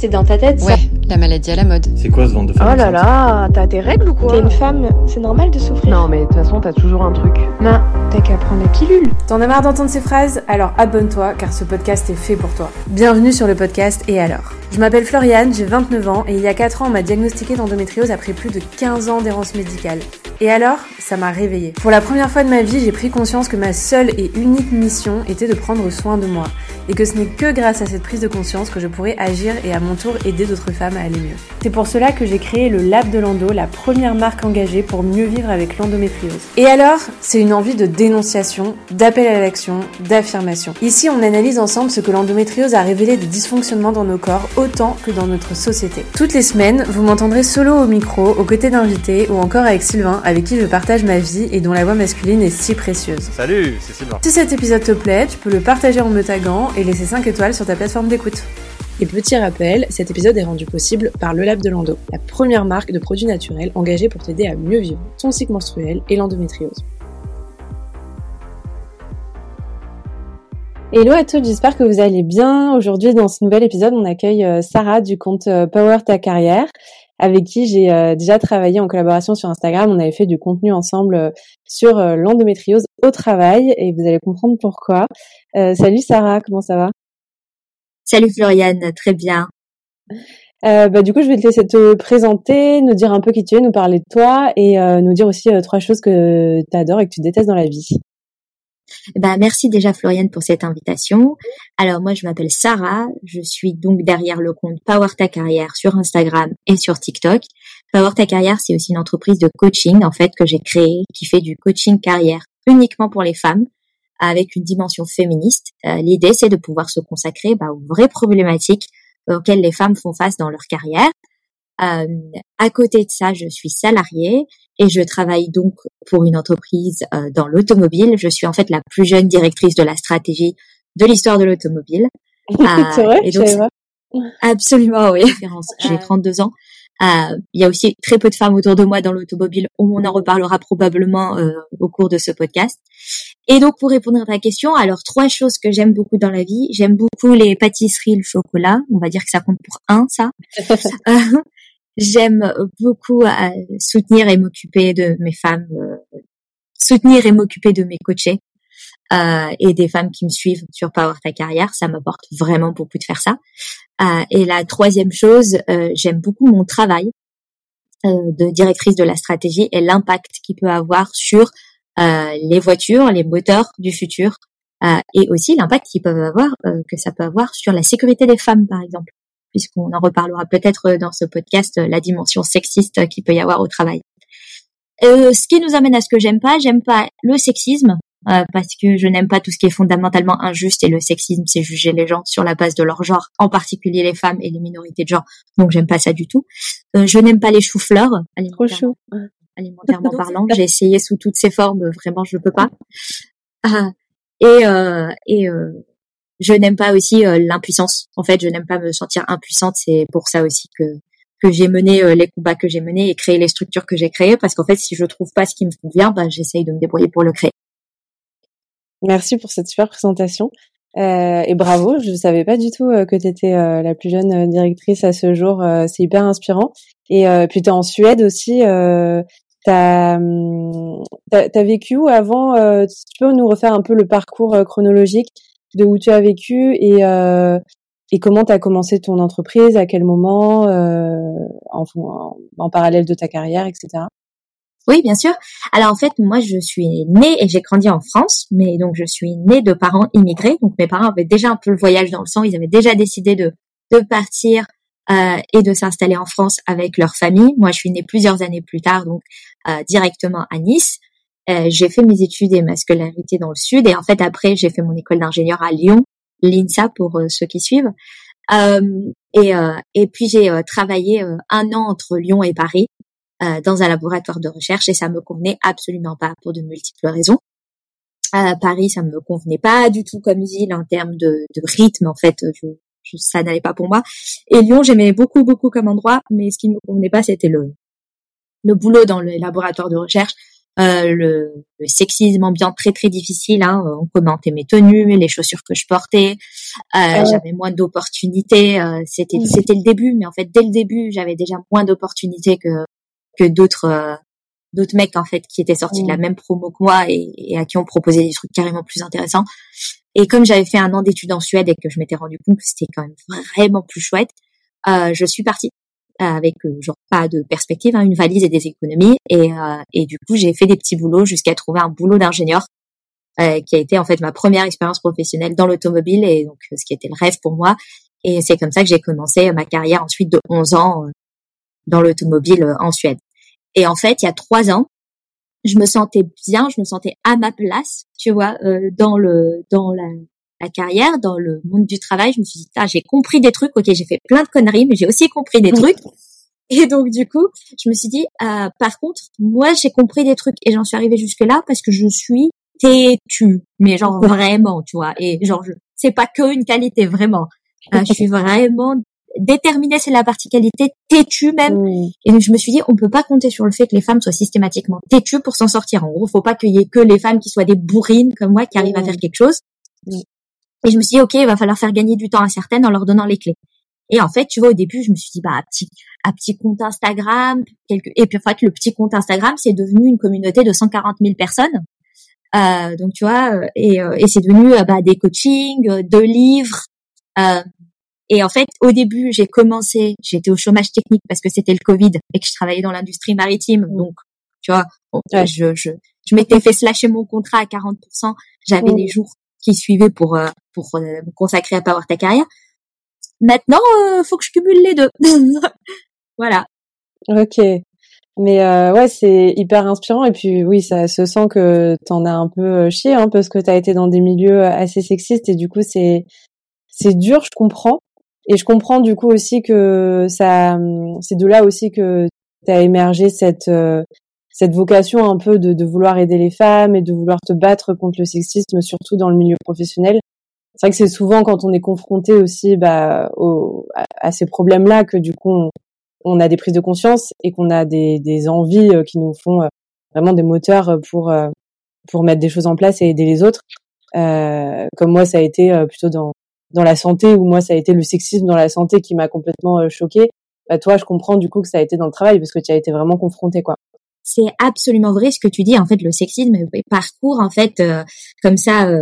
c'est dans ta tête, Ouais, la maladie à la mode. C'est quoi ce ventre de femme Oh là là, t'as tes règles ou quoi T'es une femme, c'est normal de souffrir. Non mais de toute façon t'as toujours un truc. Non, t'as qu'à prendre la pilule. T'en as marre d'entendre ces phrases? Alors abonne-toi car ce podcast est fait pour toi. Bienvenue sur le podcast Et alors? Je m'appelle Floriane, j'ai 29 ans et il y a 4 ans on m'a diagnostiqué d'endométriose après plus de 15 ans d'errance médicale. Et alors Ça m'a réveillée. Pour la première fois de ma vie, j'ai pris conscience que ma seule et unique mission était de prendre soin de moi. Et que ce n'est que grâce à cette prise de conscience que je pourrais agir et à mon tour aider d'autres femmes à aller mieux. C'est pour cela que j'ai créé le Lab de l'Endo, la première marque engagée pour mieux vivre avec l'endométriose. Et alors, c'est une envie de dénonciation, d'appel à l'action, d'affirmation. Ici, on analyse ensemble ce que l'endométriose a révélé de dysfonctionnements dans nos corps autant que dans notre société. Toutes les semaines, vous m'entendrez solo au micro, aux côtés d'invités ou encore avec Sylvain, avec qui je partage ma vie et dont la voix masculine est si précieuse. Salut, c'est Sylvain. Si cet épisode te plaît, tu peux le partager en me taguant et laisser 5 étoiles sur ta plateforme d'écoute. Et petit rappel, cet épisode est rendu possible par Le Lab de Lando, la première marque de produits naturels engagée pour t'aider à mieux vivre ton cycle menstruel et l'endométriose. Hello à tous, j'espère que vous allez bien. Aujourd'hui, dans ce nouvel épisode, on accueille euh, Sarah du compte euh, Power Ta Carrière, avec qui j'ai euh, déjà travaillé en collaboration sur Instagram. On avait fait du contenu ensemble sur l'endométriose au travail et vous allez comprendre pourquoi. salut Sarah, comment ça va? Salut Floriane, très bien. Euh, bah, du coup, je vais te laisser te présenter, nous dire un peu qui tu es, nous parler de toi et euh, nous dire aussi euh, trois choses que tu adores et que tu détestes dans la vie. Bah, merci déjà Floriane pour cette invitation. Alors moi, je m'appelle Sarah, je suis donc derrière le compte Power Ta Carrière sur Instagram et sur TikTok. Power Ta Carrière, c'est aussi une entreprise de coaching en fait que j'ai créée qui fait du coaching carrière uniquement pour les femmes avec une dimension féministe. L'idée, c'est de pouvoir se consacrer bah, aux vraies problématiques auxquelles les femmes font face dans leur carrière. Euh, à côté de ça, je suis salariée et je travaille donc pour une entreprise euh, dans l'automobile. Je suis en fait la plus jeune directrice de la stratégie de l'histoire de l'automobile. C'est vrai, et donc, absolument, oui. J'ai 32 ans. Euh, il y a aussi très peu de femmes autour de moi dans l'automobile. On en reparlera probablement euh, au cours de ce podcast. Et donc pour répondre à ta question, alors trois choses que j'aime beaucoup dans la vie. J'aime beaucoup les pâtisseries, le chocolat. On va dire que ça compte pour un, ça. Euh, j'aime beaucoup soutenir et m'occuper de mes femmes, soutenir et m'occuper de mes coachés. et des femmes qui me suivent sur Power Ta Carrière, ça m'apporte vraiment beaucoup de faire ça. Euh, et la troisième chose, euh, j'aime beaucoup mon travail euh, de directrice de la stratégie et l'impact qu'il peut avoir sur les voitures, les moteurs du futur, et aussi l'impact qu'ils peuvent avoir, que ça peut avoir sur la sécurité des femmes, par exemple, puisqu'on en reparlera peut-être dans ce podcast, la dimension sexiste qu'il peut y avoir au travail. ce qui nous amène à ce que j'aime pas, j'aime pas le sexisme, euh, parce que je n'aime pas tout ce qui est fondamentalement injuste et le sexisme, c'est juger les gens sur la base de leur genre, en particulier les femmes et les minorités de genre. Donc j'aime pas ça du tout. Euh, je n'aime pas les choux-fleurs, alimentairement, alimentairement parlant. J'ai essayé sous toutes ses formes, vraiment je ne peux pas. Ah, et euh, et je n'aime pas aussi l'impuissance. En fait, je n'aime pas me sentir impuissante. C'est pour ça aussi que que j'ai mené les combats que j'ai menés et créé les structures que j'ai créées parce qu'en fait si je trouve pas ce qui me convient bah j'essaye de me débrouiller pour le créer Merci pour cette super présentation. Euh, et bravo, je ne savais pas du tout euh, que tu étais euh, la plus jeune euh, directrice à ce jour. c'est hyper inspirant. Et puis tu es en Suède aussi. Hum, tu as, as, vécu où avant? Tu peux nous refaire un peu le parcours chronologique? De où tu as vécu et, et comment tu as commencé ton entreprise, à quel moment, en, en parallèle de ta carrière, etc. Oui, bien sûr. Alors en fait, moi, je suis née et j'ai grandi en France, mais donc je suis née de parents immigrés. Donc mes parents avaient déjà un peu le voyage dans le sang. Ils avaient déjà décidé de de partir euh, et de s'installer en France avec leur famille. Moi, je suis née plusieurs années plus tard, donc euh, directement à Nice. Euh, j'ai fait mes études et ma scolarité dans le sud, et en fait après, j'ai fait mon école d'ingénieur à Lyon, l'INSA pour euh, ceux qui suivent. Euh, et, et puis j'ai travaillé un an entre Lyon et Paris euh, dans un laboratoire de recherche et ça me convenait absolument pas pour de multiples raisons. À Paris, ça me convenait pas du tout comme ville en termes de, de rythme. En fait, je, ça n'allait pas pour moi. Et Lyon, j'aimais beaucoup, beaucoup comme endroit, mais ce qui me convenait pas, c'était le, le boulot dans le laboratoire de recherche. Euh, le, le, sexisme ambiant très très difficile. Hein, on commentait mes tenues, les chaussures que je portais. Euh, j'avais moins d'opportunités. Euh, c'était mmh. c'était le début, mais en fait dès le début, j'avais déjà moins d'opportunités que que d'autres euh, d'autres mecs en fait qui étaient sortis de la mmh. même promo que moi et, et, à qui on proposait des trucs carrément plus intéressants. Et comme j'avais fait un an d'études en Suède et que je m'étais rendu compte que c'était quand même vraiment plus chouette, euh, je suis partie avec euh, genre pas de perspective, hein, une valise et des économies. Et, euh, et du coup, j'ai fait des petits boulots jusqu'à trouver un boulot d'ingénieur euh, qui a été en fait ma première expérience professionnelle dans l'automobile et donc ce qui était le rêve pour moi. Et c'est comme ça que j'ai commencé ma carrière ensuite de 11 ans dans l'automobile en Suède. Et en fait, il y a trois ans, je me sentais bien, je me sentais à ma place, tu vois, dans le dans la, la carrière, dans le monde du travail, je me suis dit, ah, j'ai compris des trucs, ok, j'ai fait plein de conneries, mais j'ai aussi compris des trucs. Et donc du coup, je me suis dit, euh, par contre, moi j'ai compris des trucs et j'en suis arrivée jusque là parce que je suis têtue, mais genre vraiment, tu vois. Et genre, je, c'est pas que une qualité, vraiment. Euh, je suis vraiment déterminée, c'est la partie qualité, têtue même. Et donc je me suis dit, on peut pas compter sur le fait que les femmes soient systématiquement têtues pour s'en sortir. En gros, faut pas qu'il y ait que les femmes qui soient des bourrines comme moi qui arrivent à faire quelque chose. Et je me suis dit, OK, il va falloir faire gagner du temps à certaines en leur donnant les clés. Et en fait, tu vois, au début, je me suis dit, bah, petit, à petit compte Instagram, quelques... et puis en fait, le petit compte Instagram, c'est devenu une communauté de 140 000 personnes. Euh, donc, tu vois, euh, et, euh, et c'est devenu euh, bah, des coachings, deux livres. Euh, et en fait, au début, j'ai commencé, j'étais au chômage technique parce que c'était le Covid et que je travaillais dans l'industrie maritime. Mmh. Donc, tu vois, je, je, je m'étais fait slasher mon contrat à 40%. J'avais mmh. les jours qui suivaient pour euh, pour euh, consacrer à Power ta carrière. Maintenant, euh, faut que je cumule les deux. voilà. Ok. Mais euh, ouais, c'est hyper inspirant et puis oui, ça se sent que t'en as un peu chié hein, parce que t'as été dans des milieux assez sexistes et du coup c'est c'est dur, je comprends. Et je comprends du coup aussi que ça c'est de là aussi que t'as émergé cette cette vocation un peu de, de, vouloir aider les femmes et de vouloir te battre contre le sexisme, surtout dans le milieu professionnel. C'est vrai que c'est souvent quand on est confronté aussi bah, au, à, ces problèmes-là que du coup on, on, a des prises de conscience et qu'on a des, des, envies euh, qui nous font euh, vraiment des moteurs pour euh, pour mettre des choses en place et aider les autres. Euh, comme moi, ça a été plutôt dans dans la santé ou moi ça a été le sexisme dans la santé qui m'a complètement choquée. Bah, toi, je comprends du coup que ça a été dans le travail parce que tu as été vraiment confronté quoi c'est absolument vrai ce que tu dis. En fait, le sexisme parcourt en fait euh, comme ça, euh,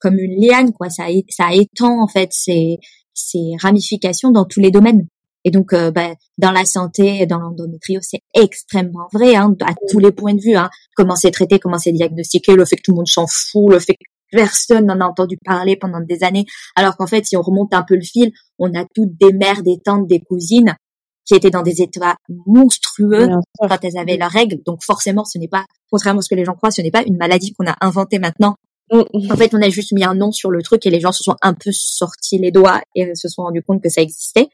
comme une liane, quoi. Ça, ça étend en fait ses, ses ramifications dans tous les domaines. Et donc, euh, bah, dans la santé, dans l'endométriose, c'est extrêmement vrai, hein, à tous les points de vue. Hein. Comment c'est traité, comment c'est diagnostiqué, le fait que tout le monde s'en fout, le fait que personne n'en a entendu parler pendant des années. Alors qu'en fait, si on remonte un peu le fil, on a toutes des mères, des tantes, des cousines qui étaient dans des états monstrueux quand elles avaient leurs règles. Donc forcément, ce n'est pas, contrairement à ce que les gens croient, ce n'est pas une maladie qu'on a inventée maintenant. Mm. En fait, on a juste mis un nom sur le truc et les gens se sont un peu sortis les doigts et se sont rendus compte que ça existait.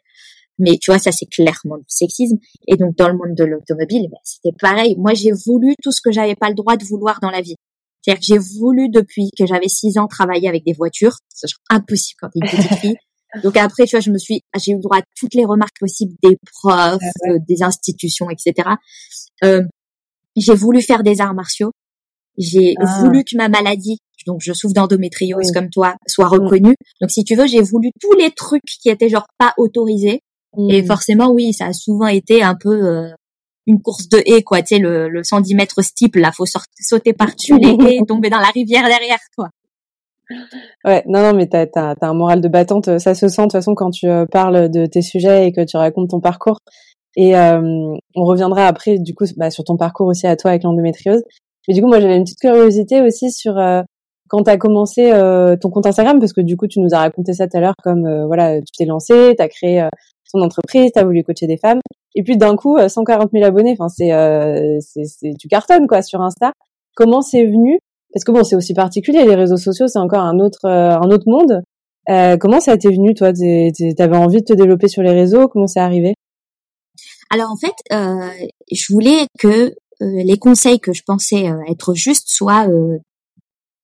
Mais tu vois, ça c'est clairement du sexisme. Et donc dans le monde de l'automobile, ben, c'était pareil. Moi, j'ai voulu tout ce que j'avais pas le droit de vouloir dans la vie. C'est-à-dire que j'ai voulu depuis que j'avais six ans travailler avec des voitures. C'est impossible quand t'es une petite fille. Donc après, tu vois, je me suis, j'ai eu droit à toutes les remarques possibles des profs, euh, des institutions, etc. Euh, j'ai voulu faire des arts martiaux. J'ai ah. voulu que ma maladie, donc je souffre d'endométriose comme toi, soit reconnue. Donc si tu veux, j'ai voulu tous les trucs qui étaient genre pas autorisés. Et mmh. forcément, oui, ça a souvent été un peu euh, une course de haies, quoi. Tu sais, le, le 110 mètres steeple, là, faut sauter par-dessus les haies et tomber dans la rivière derrière, quoi. Ouais, non, non, mais t'as as, un moral de battante. Ça se sent de toute façon quand tu euh, parles de tes sujets et que tu racontes ton parcours. Et euh, on reviendra après, du coup, bah, sur ton parcours aussi à toi avec l'endométriose. Mais du coup, moi, j'avais une petite curiosité aussi sur euh, quand tu as commencé euh, ton compte Instagram, parce que du coup, tu nous as raconté ça tout à l'heure, comme voilà, tu t'es lancé, tu as créé ton entreprise, tu as voulu coacher des femmes, et puis d'un coup, 140 000 abonnés. Enfin, c'est, c'est, tu cartonnes quoi sur Insta. Comment c'est venu parce que bon, c'est aussi particulier. Les réseaux sociaux, c'est encore un autre euh, un autre monde. Euh, comment ça t'est venu, toi T'avais envie de te développer sur les réseaux? Comment c'est arrivé? Alors en fait, euh, je voulais que les conseils que je pensais être justes soient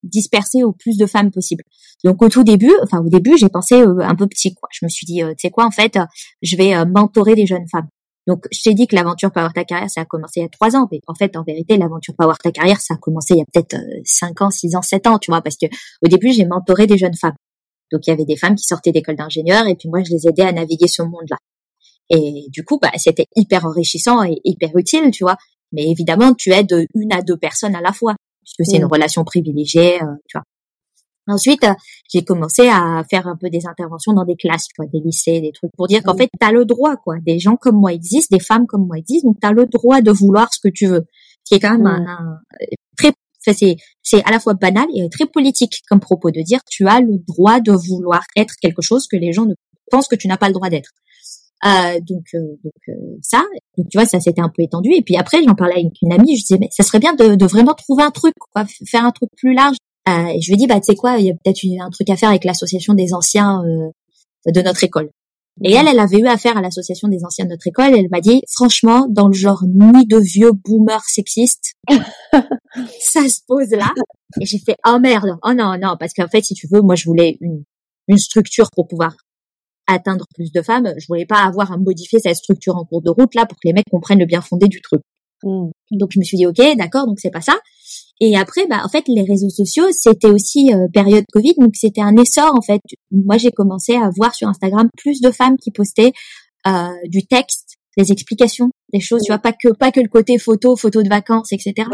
dispersés au plus de femmes possible. Donc au tout début, enfin au début, j'ai pensé un peu petit quoi. Je me suis dit, tu sais quoi, en fait, je vais mentorer des jeunes femmes. Donc, je t'ai dit que l'aventure Power Ta Carrière, ça a commencé il y a trois ans. Mais en fait, en vérité, l'aventure Power Ta Carrière, ça a commencé il y a peut-être euh, cinq ans, six ans, sept ans, tu vois, parce que au début, j'ai mentoré des jeunes femmes. Donc, il y avait des femmes qui sortaient d'école d'ingénieur et puis moi, je les aidais à naviguer ce monde-là. Et du coup, bah, c'était hyper enrichissant et hyper utile, tu vois. Mais évidemment, tu aides une à deux personnes à la fois, puisque c'est une mm. relation privilégiée, euh, tu vois. Ensuite, j'ai commencé à faire un peu des interventions dans des classes, tu vois, des lycées, des trucs pour dire qu'en fait, tu as le droit, quoi. Des gens comme moi existent, des femmes comme moi existent, donc tu as le droit de vouloir ce que tu veux. Ce qui est quand même un, un, très c'est c'est à la fois banal et très politique comme propos de dire tu as le droit de vouloir être quelque chose que les gens ne pensent que tu n'as pas le droit d'être. Euh, donc euh, donc euh, ça donc tu vois ça s'était un peu étendu et puis après j'en parlais avec une amie je disais mais ça serait bien de, de vraiment trouver un truc quoi faire un truc plus large euh, et je lui dis bah tu sais quoi, il y a peut-être un truc à faire avec l'association des anciens euh, de notre école. Et elle, elle avait eu affaire à l'association des anciens de notre école. Et elle m'a dit, franchement, dans le genre ni de vieux boomers sexistes, ça se pose là. Et j'ai fait, oh merde, oh non, non, parce qu'en fait, si tu veux, moi, je voulais une, une structure pour pouvoir atteindre plus de femmes. Je voulais pas avoir à modifier cette structure en cours de route là pour que les mecs comprennent le bien fondé du truc. Mm. Donc je me suis dit, ok, d'accord, donc c'est pas ça. Et après, bah, en fait, les réseaux sociaux, c'était aussi euh, période Covid, donc c'était un essor en fait. Moi, j'ai commencé à voir sur Instagram plus de femmes qui postaient euh, du texte, des explications, des choses. Tu vois, pas que pas que le côté photo, photo de vacances, etc.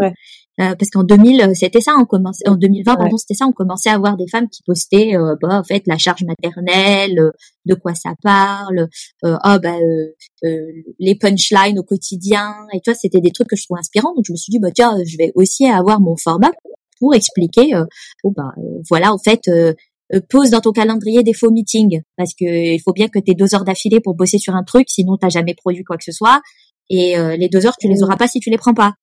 Euh, parce qu'en 2000 euh, c'était ça on commençait en 2020 pardon c'était ça on commençait à avoir des femmes qui postaient euh, bah en fait la charge maternelle de quoi ça parle oh bah les punchlines au quotidien et tu vois c'était des trucs que je trouve inspirants donc je me suis dit bah tiens je vais aussi avoir mon format pour expliquer oh bah voilà en fait pose dans ton calendrier des faux meetings parce que il faut bien que tu aies deux heures d'affilée pour bosser sur un truc sinon t'as jamais produit quoi que ce soit et les deux heures tu les auras pas si tu les prends pas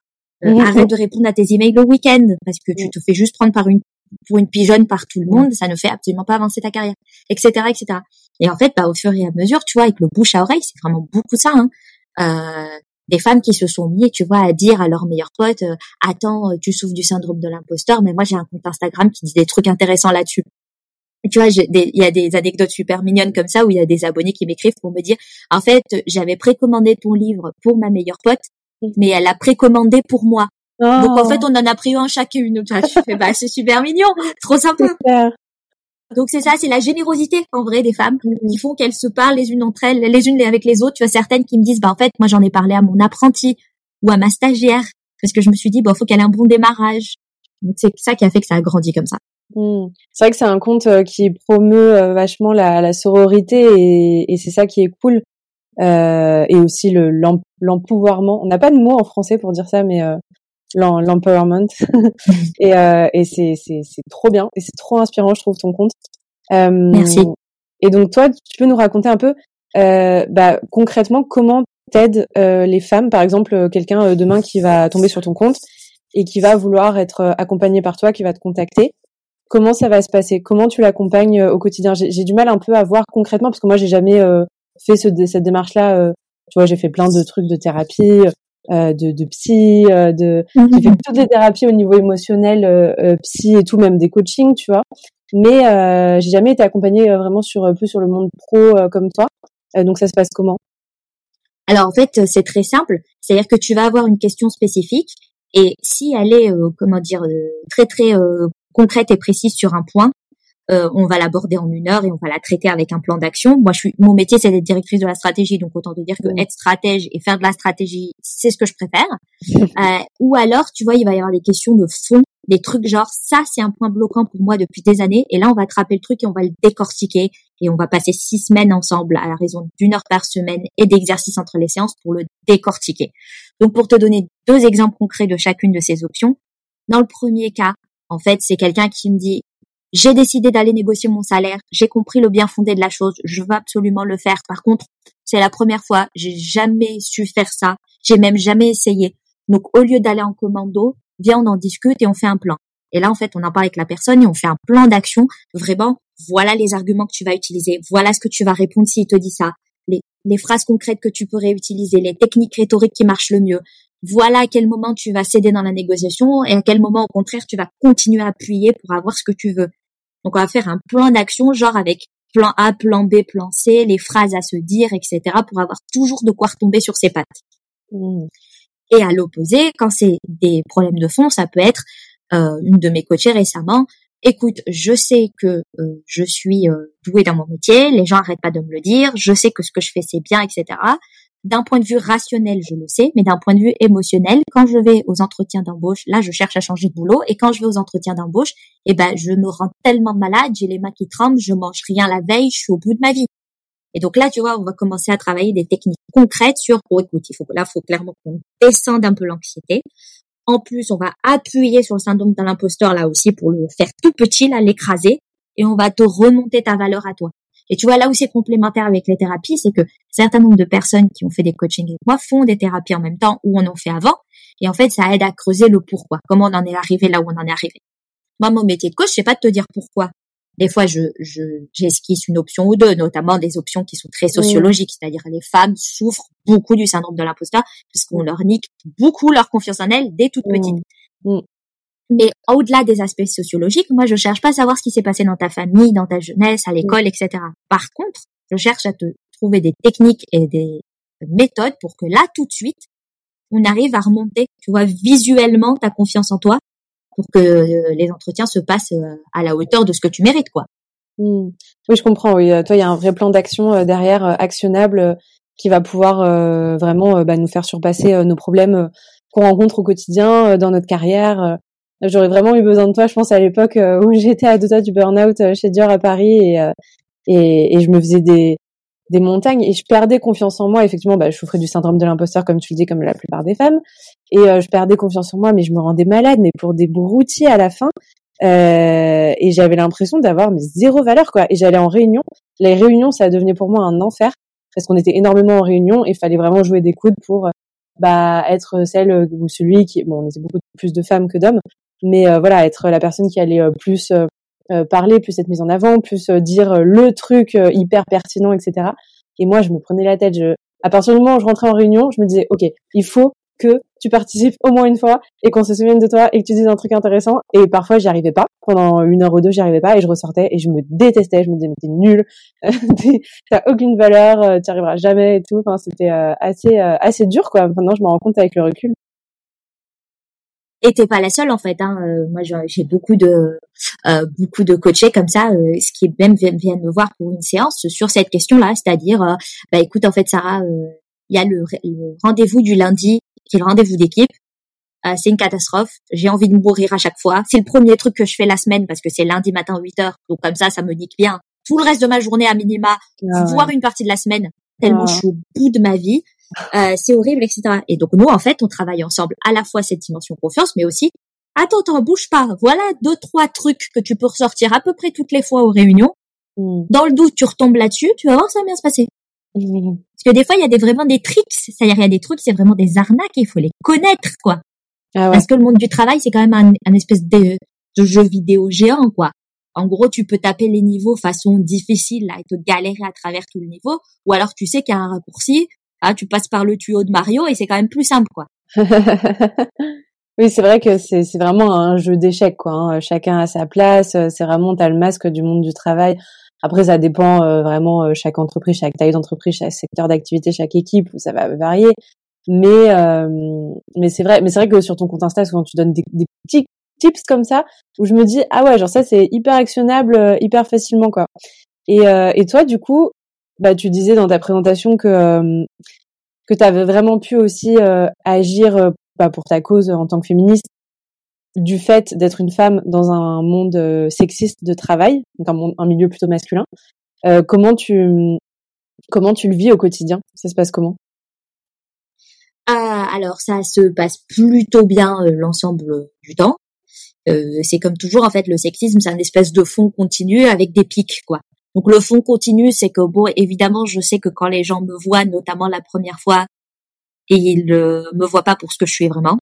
euh, arrête de répondre à tes emails le week-end parce que tu te fais juste prendre par une pour une pigeonne par tout le monde, ça ne fait absolument pas avancer ta carrière, etc., etc. Et en fait, bah, au fur et à mesure, tu vois, avec le bouche à oreille, c'est vraiment beaucoup ça. Hein. Euh, des femmes qui se sont mis, tu vois, à dire à leur meilleur pote, euh, attends, tu souffres du syndrome de l'imposteur, mais moi j'ai un compte Instagram qui dit des trucs intéressants là-dessus. Tu vois, il y a des anecdotes super mignonnes comme ça où il y a des abonnés qui m'écrivent pour me dire, en fait, j'avais précommandé ton livre pour ma meilleure pote mais elle a précommandé pour moi. Donc en fait, oh. on en a pris un chacune. Tu fais, bah c'est super mignon, trop sympa. Donc c'est ça, c'est la générosité en vrai des femmes qui font qu'elles se parlent les unes entre elles, les unes avec les autres. Tu vois certaines qui me disent bah en fait moi j'en ai parlé à mon apprenti ou à ma stagiaire parce que je me suis dit bah faut qu'elle ait un bon démarrage. Donc c'est ça qui a fait que ça a grandi comme ça. Mmh. C'est vrai que c'est un compte euh, qui promeut euh, vachement la, la sororité et, et c'est ça qui est cool euh, et aussi le l'empouvoirment. On n'a pas de mot en français pour dire ça, mais euh, l'empowerment. et euh, et c'est c'est c'est trop bien et c'est trop inspirant, je trouve ton compte. Euh, Merci. Et donc toi, tu peux nous raconter un peu, euh, bah, concrètement, comment t'aides euh, les femmes, par exemple, quelqu'un demain qui va tomber sur ton compte et qui va vouloir être accompagné par toi, qui va te contacter. Comment ça va se passer? Comment tu l'accompagnes au quotidien? J'ai du mal un peu à voir concrètement parce que moi j'ai jamais fait ce, cette démarche-là. Euh, tu vois, j'ai fait plein de trucs de thérapie, euh, de, de psy, euh, de mhm. j'ai fait toutes les thérapies au niveau émotionnel, psy et tout, même des coachings, tu vois. Mais euh, j'ai jamais été accompagnée vraiment sur plus sur le monde pro comme toi. donc ça se passe comment? Alors en fait, c'est très simple. C'est-à-dire que tu vas avoir une question spécifique et si elle est comment dire très très concrète et précise sur un point, euh, on va l'aborder en une heure et on va la traiter avec un plan d'action. Moi, je suis, mon métier, c'est d'être directrice de la stratégie, donc autant te dire que être stratège et faire de la stratégie, c'est ce que je préfère. Euh, ou alors, tu vois, il va y avoir des questions de fond, des trucs genre ça, c'est un point bloquant pour moi depuis des années, et là, on va attraper le truc et on va le décortiquer et on va passer six semaines ensemble à la raison d'une heure par semaine et d'exercices entre les séances pour le décortiquer. Donc, pour te donner deux exemples concrets de chacune de ces options, dans le premier cas, en fait, c'est quelqu'un qui me dit j'ai décidé d'aller négocier mon salaire. J'ai compris le bien fondé de la chose. Je veux absolument le faire. Par contre, c'est la première fois. J'ai jamais su faire ça. J'ai même jamais essayé. Donc, au lieu d'aller en commando, viens, on en discute et on fait un plan. Et là, en fait, on en parle avec la personne et on fait un plan d'action. Vraiment, voilà les arguments que tu vas utiliser. Voilà ce que tu vas répondre s'il te dit ça. Les, les phrases concrètes que tu pourrais utiliser, les techniques rhétoriques qui marchent le mieux. Voilà à quel moment tu vas céder dans la négociation et à quel moment, au contraire, tu vas continuer à appuyer pour avoir ce que tu veux. Donc on va faire un plan d'action, genre avec plan A, plan B, plan C, les phrases à se dire, etc. pour avoir toujours de quoi retomber sur ses pattes. Mmh. Et à l'opposé, quand c'est des problèmes de fond, ça peut être euh, une de mes coachées récemment. Écoute, je sais que euh, je suis euh, douée dans mon métier, les gens arrêtent pas de me le dire, je sais que ce que je fais c'est bien, etc. D'un point de vue rationnel, je le sais, mais d'un point de vue émotionnel, quand je vais aux entretiens d'embauche, là, je cherche à changer de boulot, et quand je vais aux entretiens d'embauche, eh ben, je me rends tellement malade, j'ai les mains qui tremblent, je mange rien la veille, je suis au bout de ma vie. Et donc là, tu vois, on va commencer à travailler des techniques concrètes sur, oh, écoute, il faut, là, faut clairement qu'on descende un peu l'anxiété. En plus, on va appuyer sur le syndrome de l'imposteur là aussi pour le faire tout petit, là, l'écraser, et on va te remonter ta valeur à toi. Et tu vois, là où c'est complémentaire avec les thérapies, c'est que certain nombre de personnes qui ont fait des coachings avec moi font des thérapies en même temps ou en ont fait avant. Et en fait, ça aide à creuser le pourquoi. Comment on en est arrivé là où on en est arrivé. Moi, mon métier de coach, je sais pas te dire pourquoi. Des fois, je, je, j'esquisse une option ou deux, notamment des options qui sont très sociologiques, c'est-à-dire les femmes souffrent beaucoup du syndrome de l'imposteur parce qu'on leur nique beaucoup leur confiance en elles dès toute petite. Mais au-delà des aspects sociologiques, moi, je cherche pas à savoir ce qui s'est passé dans ta famille, dans ta jeunesse, à l'école, etc. Par contre, je cherche à te trouver des techniques et des méthodes pour que là, tout de suite, on arrive à remonter, tu vois, visuellement ta confiance en toi pour que euh, les entretiens se passent euh, à la hauteur de ce que tu mérites, quoi. Mmh. Oui, je comprends. Oui, euh, toi, il y a un vrai plan d'action derrière, actionnable, qui va pouvoir vraiment bah, nous faire surpasser nos problèmes qu'on rencontre au quotidien dans notre carrière. J'aurais vraiment eu besoin de toi, je pense, à l'époque euh, où j'étais à deux du burn-out euh, chez Dior à Paris et, euh, et, et, je me faisais des, des montagnes et je perdais confiance en moi. Effectivement, bah, je souffrais du syndrome de l'imposteur, comme tu le dis, comme la plupart des femmes. Et je perdais confiance en moi, mais je me rendais malade, mais pour des broutilles à la fin. Euh, et j'avais l'impression d'avoir zéro valeur, quoi. Et j'allais en réunion. Les réunions, ça devenait pour moi un enfer parce qu'on était énormément en réunion et fallait vraiment jouer des coudes pour bah être celle ou celui qui bon on était beaucoup plus de femmes que d'hommes mais euh, voilà, être la personne qui allait euh, plus euh, parler, plus être mise en avant, plus dire le truc hyper pertinent, etc. Et moi, je me prenais la tête. Je, à partir du moment où je rentrais en réunion, je me disais, ok, il faut que tu participes au moins une fois et qu'on se souvienne de toi et que tu dises un truc intéressant. Et parfois, j'y arrivais pas. Pendant une heure ou deux, j'y arrivais pas et je ressortais et je me détestais. Je me disais, mais t'es nul, t'as aucune valeur, tu arriveras jamais et tout. Enfin, c'était assez assez dur, quoi. Maintenant, je me rends compte avec le recul. Et t'es pas la seule en fait. Hein. Euh, moi, j'ai beaucoup de euh, beaucoup de coachés comme ça, euh, ce qui même viennent, me voir pour une séance sur cette question-là, c'est-à-dire, bah écoute, en fait, Sarah, il y a le, rendez-vous du lundi, qui est le rendez-vous d'équipe. c'est une catastrophe. J'ai envie de mourir à chaque fois. C'est le premier truc que je fais la semaine parce que c'est lundi matin 8 heures. Donc comme ça, ça me nique bien. Tout le reste de ma journée à minima, ah voir une partie de la semaine, tellement ah. je suis au bout de ma vie. Euh, c'est horrible, etc. Et donc nous, en fait, on travaille ensemble à la fois cette dimension confiance, mais aussi attends, attends, bouge pas. Voilà deux trois trucs que tu peux ressortir à peu près toutes les fois aux réunions. Hmm. Dans le doute, tu retombes là-dessus, tu vas voir, ça va bien se passer. Hmm. Parce que des fois, il y a des, vraiment des tricks, c'est-à-dire il y a des trucs, c'est vraiment des arnaques, il faut les connaître, quoi. Ah Parce que le monde du travail, c'est quand même un, un espèce de, de jeu vidéo géant, quoi. En gros, tu peux taper les niveaux façon difficile là, et te galérer à travers tout le niveau, ou alors tu sais qu'il y a un raccourci, ah, tu passes par le tuyau de Mario et c'est quand même plus simple, quoi. oui, c'est vrai que c'est vraiment un jeu d'échecs, quoi. Hein. Chacun a sa place. C'est vraiment t'as le masque du monde du travail. Après, ça dépend euh, vraiment euh, chaque entreprise, chaque taille d'entreprise, chaque secteur d'activité, chaque équipe, ça va varier. Mais euh, mais c'est vrai, mais c'est vrai que sur ton compte Insta, souvent tu donnes des, des, petits tips comme ça où je me dis ah ouais, genre ça c'est hyper actionnable, hyper facilement quoi. Et et toi, du coup, bah, tu disais dans ta présentation que euh, que tu avais vraiment pu aussi euh, agir euh, bah, pour ta cause en tant que féministe du fait d'être une femme dans un monde sexiste de travail, donc un, un milieu plutôt masculin. comment tu comment tu le vis au quotidien? Ça se passe comment? Ah, alors ça se passe plutôt bien l'ensemble du temps. C'est comme toujours en fait le sexisme, c'est un espèce de fond continu avec des pics quoi. Donc le fond continu, c'est que bon, évidemment, je sais que quand les gens me voient, notamment la première fois, et ils ne me voient pas pour ce que je suis vraiment.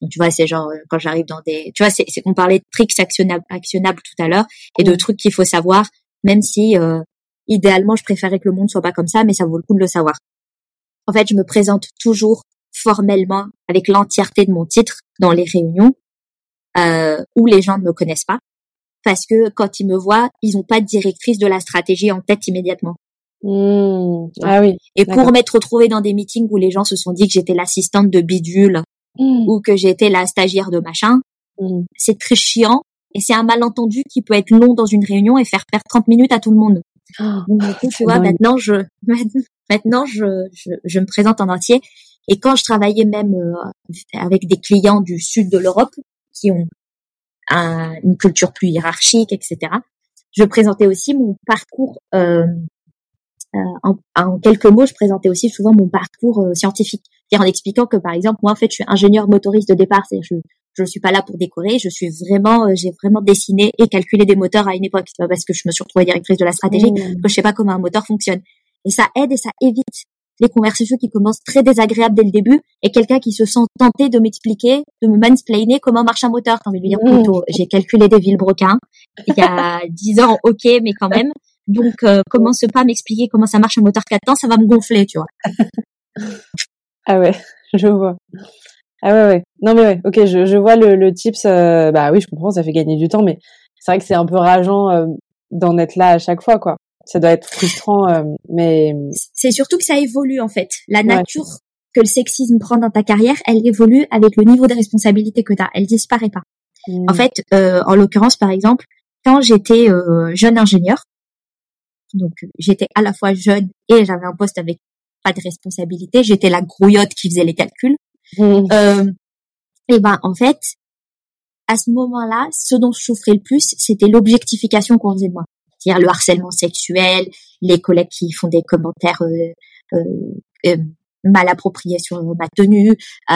Donc tu vois, c'est genre euh, quand j'arrive dans des, tu vois, c'est qu'on parlait de tricks actionnables, actionnables tout à l'heure et de trucs qu'il faut savoir, même si euh, idéalement je préférais que le monde soit pas comme ça, mais ça vaut le coup de le savoir. En fait, je me présente toujours formellement avec l'entièreté de mon titre dans les réunions euh, où les gens ne me connaissent pas parce que quand ils me voient, ils ont pas de directrice de la stratégie en tête immédiatement. Mmh. Ah oui. Et pour m'être retrouvée dans des meetings où les gens se sont dit que j'étais l'assistante de bidule Mmh. ou que j'étais la stagiaire de machin, Mmh. c'est très chiant et c'est un malentendu qui peut être long dans une réunion et faire perdre 30 minutes à tout le monde. Oh, Donc, du coup, tu vois, dingue. maintenant, je, maintenant, je, je, je me présente en entier. Et quand je travaillais même euh, avec des clients du sud de l'Europe qui ont un- une culture plus hiérarchique, etc., je présentais aussi mon parcours. Euh, euh, en, en quelques mots, je présentais aussi souvent mon parcours euh, scientifique, c'est-à-dire en expliquant que, par exemple, moi, en fait, je suis ingénieur motoriste de départ, c'est-à-dire je je suis pas là pour décorer, je suis vraiment, euh, j'ai vraiment dessiné et calculé des moteurs à une époque, c'est pas parce que je me suis retrouvée directrice de la stratégie Mmh. que je sais pas comment un moteur fonctionne. Et ça aide et ça évite les conversations qui commencent très désagréables dès le début et quelqu'un qui se sent tenté de m'expliquer, de me mansplainer comment marche un moteur. T'as envie de lui dire plutôt, j'ai calculé des vilebrequins il y a 10 ans, ok, mais quand même. Donc, euh, commence pas à m'expliquer comment ça marche un moteur 4 temps, ça va me gonfler, tu vois. Ah ouais, je vois. Ah ouais, ouais. Non mais ouais, ok, je, je vois le, le tips. euh, bah oui, je comprends, ça fait gagner du temps, mais c'est vrai que c'est un peu rageant euh, d'en être là à chaque fois, quoi. Ça doit être frustrant, euh, mais C'est surtout que ça évolue, en fait. La Ouais. nature que le sexisme prend dans ta carrière, elle évolue avec le niveau de responsabilité que tu as. Elle disparaît pas. mmh, En fait, euh, en l'occurrence, par exemple, quand j'étais euh, jeune ingénieur, donc j'étais à la fois jeune et j'avais un poste avec pas de responsabilité, j'étais la grouillotte qui faisait les calculs. mmh, Euh, et ben en fait, à ce moment-là, ce dont je souffrais le plus, c'était l'objectification qu'on faisait de moi. C'est-à-dire le harcèlement sexuel, les collègues qui font des commentaires euh, euh, euh, mal appropriés sur ma tenue. Euh,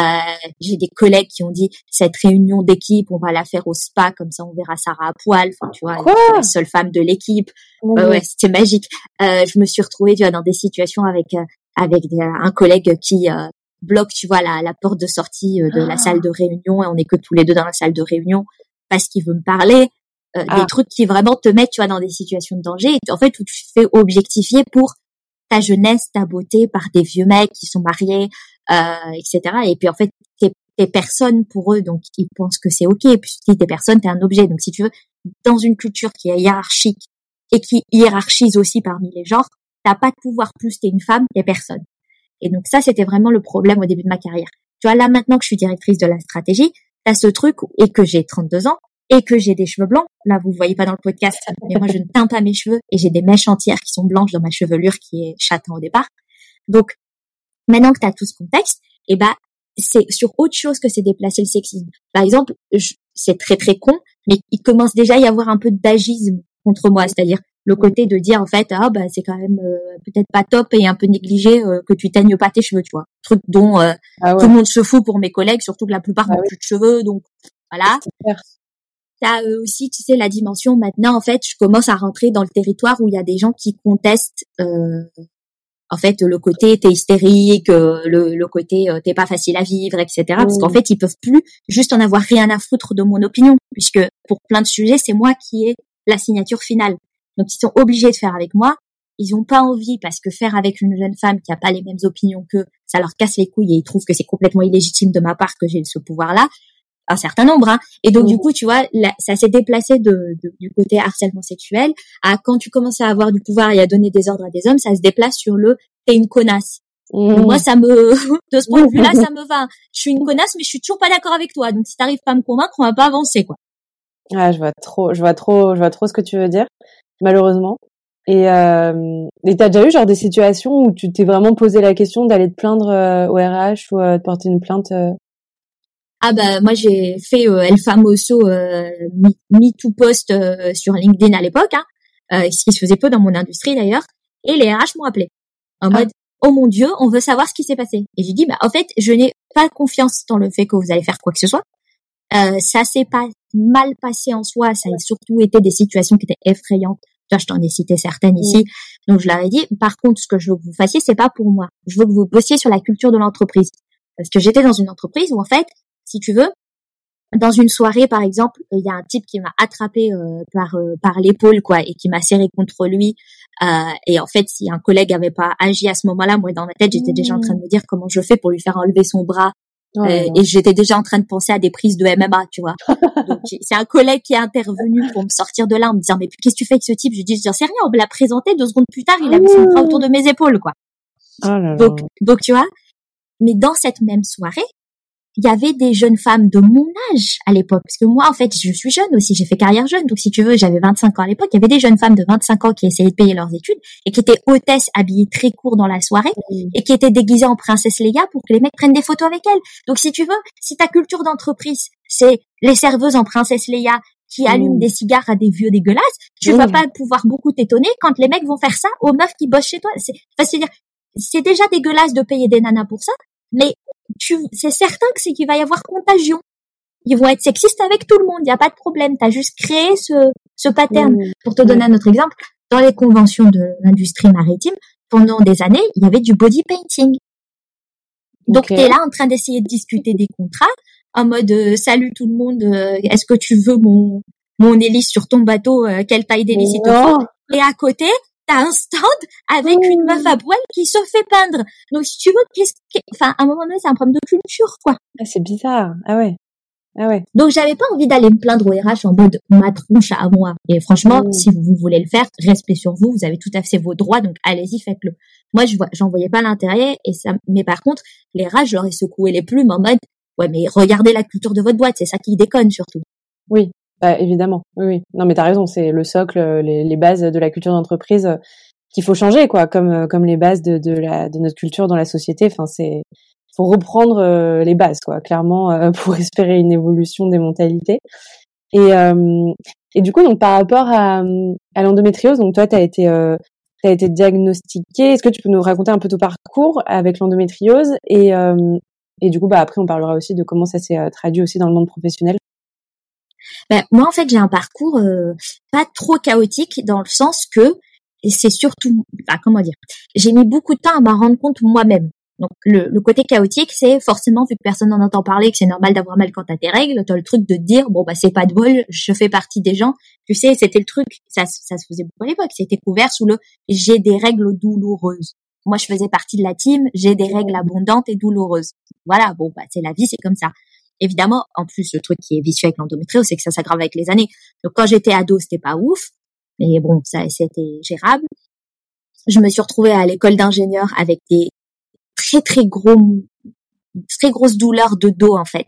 J'ai des collègues qui ont dit cette réunion d'équipe, on va la faire au spa, comme ça on verra Sarah à poil. Enfin, tu vois, la seule femme de l'équipe. mon Ouais, c'était magique. Euh, je me suis retrouvée, tu vois, dans des situations avec avec des- un collègue qui euh, bloque, tu vois, la, la porte de sortie euh, de la Ah. salle de réunion et on est que tous les deux dans la salle de réunion parce qu'il veut me parler. Euh, Ah. Des trucs qui vraiment te mettent, tu vois, dans des situations de danger. Et en fait, où tu te fais objectifier pour ta jeunesse, ta beauté par des vieux mecs qui sont mariés, euh, etc. Et puis en fait, t'es t'es personne pour eux, donc ils pensent que c'est ok. Et puis si t'es personne, t'es un objet. Donc si tu veux, dans une culture qui est hiérarchique et qui hiérarchise aussi parmi les genres, t'as pas de pouvoir plus t'es une femme, t'es personne. Et donc ça, c'était vraiment le problème au début de ma carrière. Tu vois, là maintenant que je suis directrice de la stratégie, t'as ce truc et que j'ai 32 ans et que j'ai des cheveux blancs. Là, vous le voyez pas dans le podcast, mais moi je ne teins pas mes cheveux et j'ai des mèches entières qui sont blanches dans ma chevelure qui est châtain au départ. Donc maintenant que t'as tout ce contexte, et ben c'est sur autre chose que c'est déplacer le sexisme. Par exemple, c'est très très con, mais il commence déjà à y avoir un peu d'agisme contre moi, c'est-à-dire le côté de dire en fait ah bah c'est quand même euh, peut-être pas top et un peu négligé euh, que tu teignes pas tes cheveux, tu vois. Truc dont euh, Ah tout le monde se fout pour mes collègues, surtout que la plupart Ah n'ont plus de cheveux, donc voilà. T'as aussi, tu sais, la dimension maintenant, en fait, je commence à rentrer dans le territoire où il y a des gens qui contestent, euh, en fait, le côté t'es hystérique, euh, le, le côté euh, t'es pas facile à vivre, etc. Parce Mm. qu'en fait, ils peuvent plus juste en avoir rien à foutre de mon opinion, puisque pour plein de sujets, c'est moi qui ai la signature finale. Donc, ils sont obligés de faire avec moi. Ils ont pas envie parce que faire avec une jeune femme qui a pas les mêmes opinions qu'eux, ça leur casse les couilles et ils trouvent que c'est complètement illégitime de ma part que j'ai ce pouvoir-là. Un certain nombre, hein. Et donc, du coup, tu vois, là, ça s'est déplacé de, de- du côté harcèlement sexuel à quand tu commences à avoir du pouvoir et à donner des ordres à des hommes, ça se déplace sur le t'es une connasse. Mmh. moi, ça me, de ce point de vue-là, ça me va. Je suis une connasse, mais je suis toujours pas d'accord avec toi. Donc, si t'arrives pas à me convaincre, on va pas avancer, quoi. Ah, je vois trop, je vois trop, je vois trop ce que tu veux dire, malheureusement. Et euh, et t'as déjà eu genre des situations où tu t'es vraiment posé la question d'aller te plaindre euh, au RH ou euh, de porter une plainte euh, Ah bah moi j'ai fait euh, El Famoso euh, Me Too Post euh, sur LinkedIn à l'époque, hein, euh, ce qui se faisait peu dans mon industrie d'ailleurs, et les RH m'ont appelé en Ah. mode oh mon dieu on veut savoir ce qui s'est passé. Et j'ai dit bah en fait je n'ai pas confiance dans le fait que vous allez faire quoi que ce soit. Euh, ça s'est pas mal passé en soi, ça a surtout été des situations qui étaient effrayantes. Toi, je t'en ai cité certaines ici. Donc je leur ai dit par contre ce que je veux que vous fassiez c'est pas pour moi. Je veux que vous bossiez sur la culture de l'entreprise. Parce que j'étais dans une entreprise où en fait si tu veux, dans une soirée, par exemple, il y a un type qui m'a attrapé euh, par euh, par l'épaule, quoi, et qui m'a serré contre lui. Euh, et en fait, si un collègue avait pas agi à ce moment-là, moi, dans ma tête, j'étais déjà en train de me dire comment je fais pour lui faire enlever son bras Euh, et j'étais déjà en train de penser à des prises de MMA, tu vois. Donc c'est un collègue qui est intervenu pour me sortir de là en me disant mais qu'est-ce que tu fais avec ce type? Je dis je sais rien, on me l'a présenté deux secondes plus tard, il a mis son bras autour de mes épaules quoi. Oh donc donc tu vois. Mais dans cette même soirée, il y avait des jeunes femmes de mon âge à l'époque. Parce que moi, en fait, je suis jeune aussi, j'ai fait carrière jeune. Donc, si tu veux, j'avais 25 ans à l'époque. Il y avait des jeunes femmes de 25 ans qui essayaient de payer leurs études et qui étaient hôtesses habillées très court dans la soirée et qui étaient déguisées en princesse Leia pour que les mecs prennent des photos avec elles. Donc, si tu veux, si ta culture d'entreprise, c'est les serveuses en princesse Leia qui allument des cigares à des vieux dégueulasses, tu vas pas pouvoir beaucoup t'étonner quand les mecs vont faire ça aux meufs qui bossent chez toi. C'est, enfin, c'est dire, c'est déjà dégueulasse de payer des nanas pour ça, mais c'est certain que c'est qu'il va y avoir contagion. Ils vont être sexistes avec tout le monde, il n'y a pas de problème. Tu as juste créé ce, ce pattern. Mmh. Pour te donner un autre exemple, dans les conventions de l'industrie maritime, pendant des années, il y avait du body painting. Donc tu es là en train d'essayer de discuter des contrats en mode euh, salut tout le monde, euh, est-ce que tu veux mon mon hélice sur ton bateau, euh, quelle taille d'hélice il te faut? Et à côté, t'as un stand avec une meuf à poil qui se fait peindre. Donc si tu veux, qu'est-ce enfin à un moment donné, c'est un problème de culture, quoi. Ah, c'est bizarre. Ah ouais. Ah ouais. Donc j'avais pas envie d'aller me plaindre au RH en mode ma tronche à moi. Et franchement, mmh. si vous voulez le faire, respect sur vous, vous avez tout à fait vos droits, donc allez-y, faites-le. Moi, je vois, j'en voyais pas l'intérêt et ça, mais par contre, les RH, je leur ai secoué les plumes en mode, ouais, mais regardez la culture de votre boîte, c'est ça qui déconne surtout. Oui, bah, évidemment, oui, oui. Non, mais t'as raison, c'est le socle, les, les, bases de la culture d'entreprise euh, qu'il faut changer, quoi, comme euh, comme les bases de, de, la, de notre culture dans la société. Enfin, c'est faut reprendre euh, les bases, quoi, clairement, pour espérer une évolution des mentalités. Et et du coup, donc par rapport à, à l'endométriose, donc toi, t'as été euh, as été diagnostiqué. Est-ce que tu peux nous raconter un peu ton parcours avec l'endométriose et et du coup, bah après, on parlera aussi de comment ça s'est traduit aussi dans le monde professionnel. Ben, moi, en fait, j'ai un parcours euh, pas trop chaotique dans le sens que, et c'est surtout, enfin, comment dire, j'ai mis beaucoup de temps à m'en rendre compte moi-même. Donc le, le, côté chaotique, c'est forcément vu que personne n'en entend parler, que c'est normal d'avoir mal quand t'as tes règles, t'as le truc de dire bon bah c'est pas de bol, je fais partie des gens. Tu sais, c'était le truc, ça, ça se faisait beaucoup à l'époque, c'était couvert sous le j'ai des règles douloureuses. Moi, je faisais partie de la team, j'ai des règles abondantes et douloureuses. Voilà, bon bah c'est la vie, c'est comme ça. Évidemment, en plus, le truc qui est vicieux avec l'endométriose, c'est que ça s'aggrave avec les années. Donc, quand j'étais ado, c'était pas ouf, mais bon, ça, c'était gérable. Je me suis retrouvée à l'école d'ingénieur avec des très très gros, très grosses douleurs de dos en fait.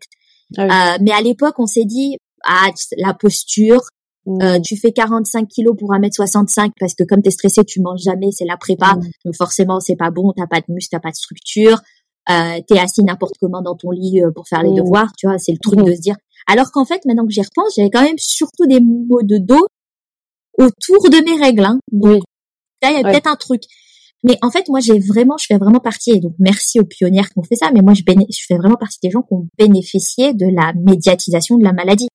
Ah euh, mais à l'époque, on s'est dit, ah, la posture, mmh. euh, tu fais 45 kilos pour 1m65 parce que comme t'es stressé, tu manges jamais, c'est la prépa. Mmh. Donc forcément, c'est pas bon, t'as pas de muscle, t'as pas de structure euh, t'es assis n'importe comment dans ton lit euh, pour faire les mmh. devoirs, tu vois, c'est le truc mmh. de se dire. Alors qu'en fait, maintenant que j'y repense, j'avais quand même surtout des mots de dos autour de mes règles. Hein. Donc, là, il y a peut-être un truc. Mais en fait, moi, j'ai vraiment, je fais vraiment partie, et donc merci aux pionnières qui ont fait ça, mais moi, je, je fais vraiment partie des gens qui ont bénéficié de la médiatisation de la maladie.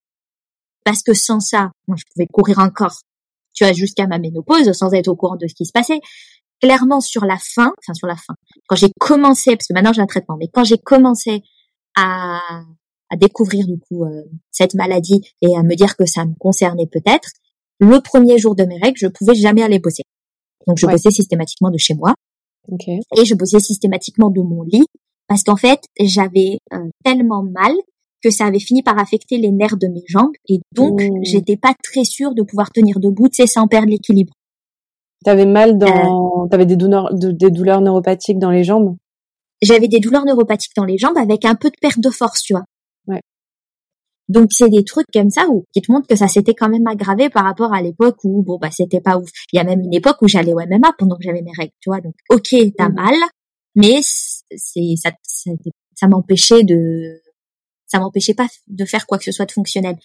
Parce que sans ça, moi, je pouvais courir encore, tu vois, jusqu'à ma ménopause, sans être au courant de ce qui se passait clairement sur la fin, enfin sur la fin, quand j'ai commencé, parce que maintenant j'ai un traitement, mais quand j'ai commencé à, à découvrir du coup euh, cette maladie et à me dire que ça me concernait peut-être, le premier jour de mes règles, je pouvais jamais aller bosser. Donc je bossais systématiquement de chez moi et je bossais systématiquement de mon lit parce qu'en fait j'avais euh, tellement mal que ça avait fini par affecter les nerfs de mes jambes et donc mmh. j'étais pas très sûre de pouvoir tenir debout, tu sais, sans perdre l'équilibre. T'avais mal dans, euh, t'avais des douleurs, des douleurs neuropathiques dans les jambes? J'avais des douleurs neuropathiques dans les jambes avec un peu de perte de force, tu vois. Ouais. Donc c'est des trucs comme ça où qui te montrent que ça s'était quand même aggravé par rapport à l'époque où bon bah c'était pas ouf. Il y a même une époque où j'allais au MMA pendant que j'avais mes règles, tu vois. Donc ok t'as mmh. mal, mais c'est ça ça, ça m'empêchait de ça m'empêchait pas de faire quoi que ce soit de fonctionnel.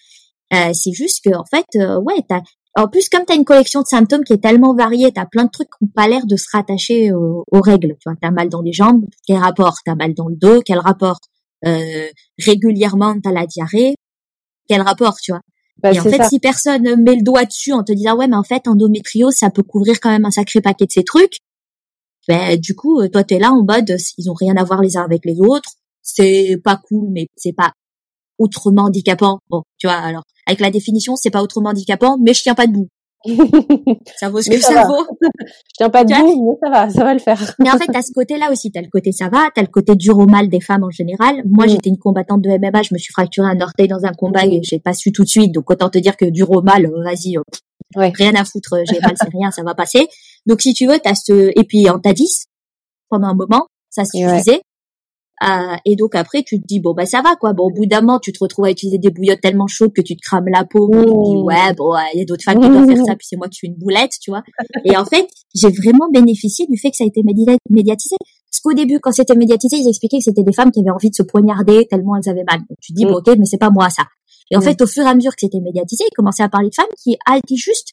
Euh, c'est juste que en fait euh, ouais t'as en plus, comme tu as une collection de symptômes qui est tellement variée, tu as plein de trucs qui n'ont pas l'air de se rattacher aux, règles. Tu vois, as mal dans les jambes, quel rapport? T'as mal dans le dos, quel rapport? Euh, Régulièrement, as la diarrhée, quel rapport, tu vois? Bah, Et en fait, si personne met le doigt dessus en te disant ouais, mais en fait, endométriose, ça peut couvrir quand même un sacré paquet de ces trucs. Ben, du coup, toi, tu es là en mode, ils ont rien à voir les uns avec les autres. C'est pas cool, mais c'est pas autrement handicapant. Bon, tu vois, alors avec la définition, c'est pas autrement handicapant, mais je tiens pas debout. ça vaut ce Mais que ça ça va. vaut. Je tiens pas debout, mais ça va, ça va le faire. Mais en fait, t'as ce côté-là aussi. T'as le côté ça va, t'as le côté dur au mal des femmes en général. Moi, Mm. j'étais une combattante de MMA, je me suis fracturé un orteil dans un combat et j'ai pas su tout de suite. Donc autant te dire que dur au mal, euh, vas-y, euh, Ouais. rien à foutre, euh, j'ai mal, c'est rien, ça va passer. Donc si tu veux, t'as ce et puis en t'as 10 pendant un moment, ça Et ouais. Euh, et donc après, tu te dis bon bah ça va quoi. Bon au bout d'un moment, tu te retrouves à utiliser des bouillottes tellement chaudes que tu te crames la peau. Tu te dis Mm. ouais bon, il y a d'autres femmes qui doivent faire ça, puis c'est moi qui suis une boulette, tu vois. Et en fait, j'ai vraiment bénéficié du fait que ça a été médi- médiatisé. Parce qu'au début, quand c'était médiatisé, ils expliquaient que c'était des femmes qui avaient envie de se poignarder tellement elles avaient mal. Donc tu te dis Mm. bon ok, mais c'est pas moi ça. Et en Mm. fait, au fur et à mesure que c'était médiatisé, ils commençaient à parler de femmes qui été juste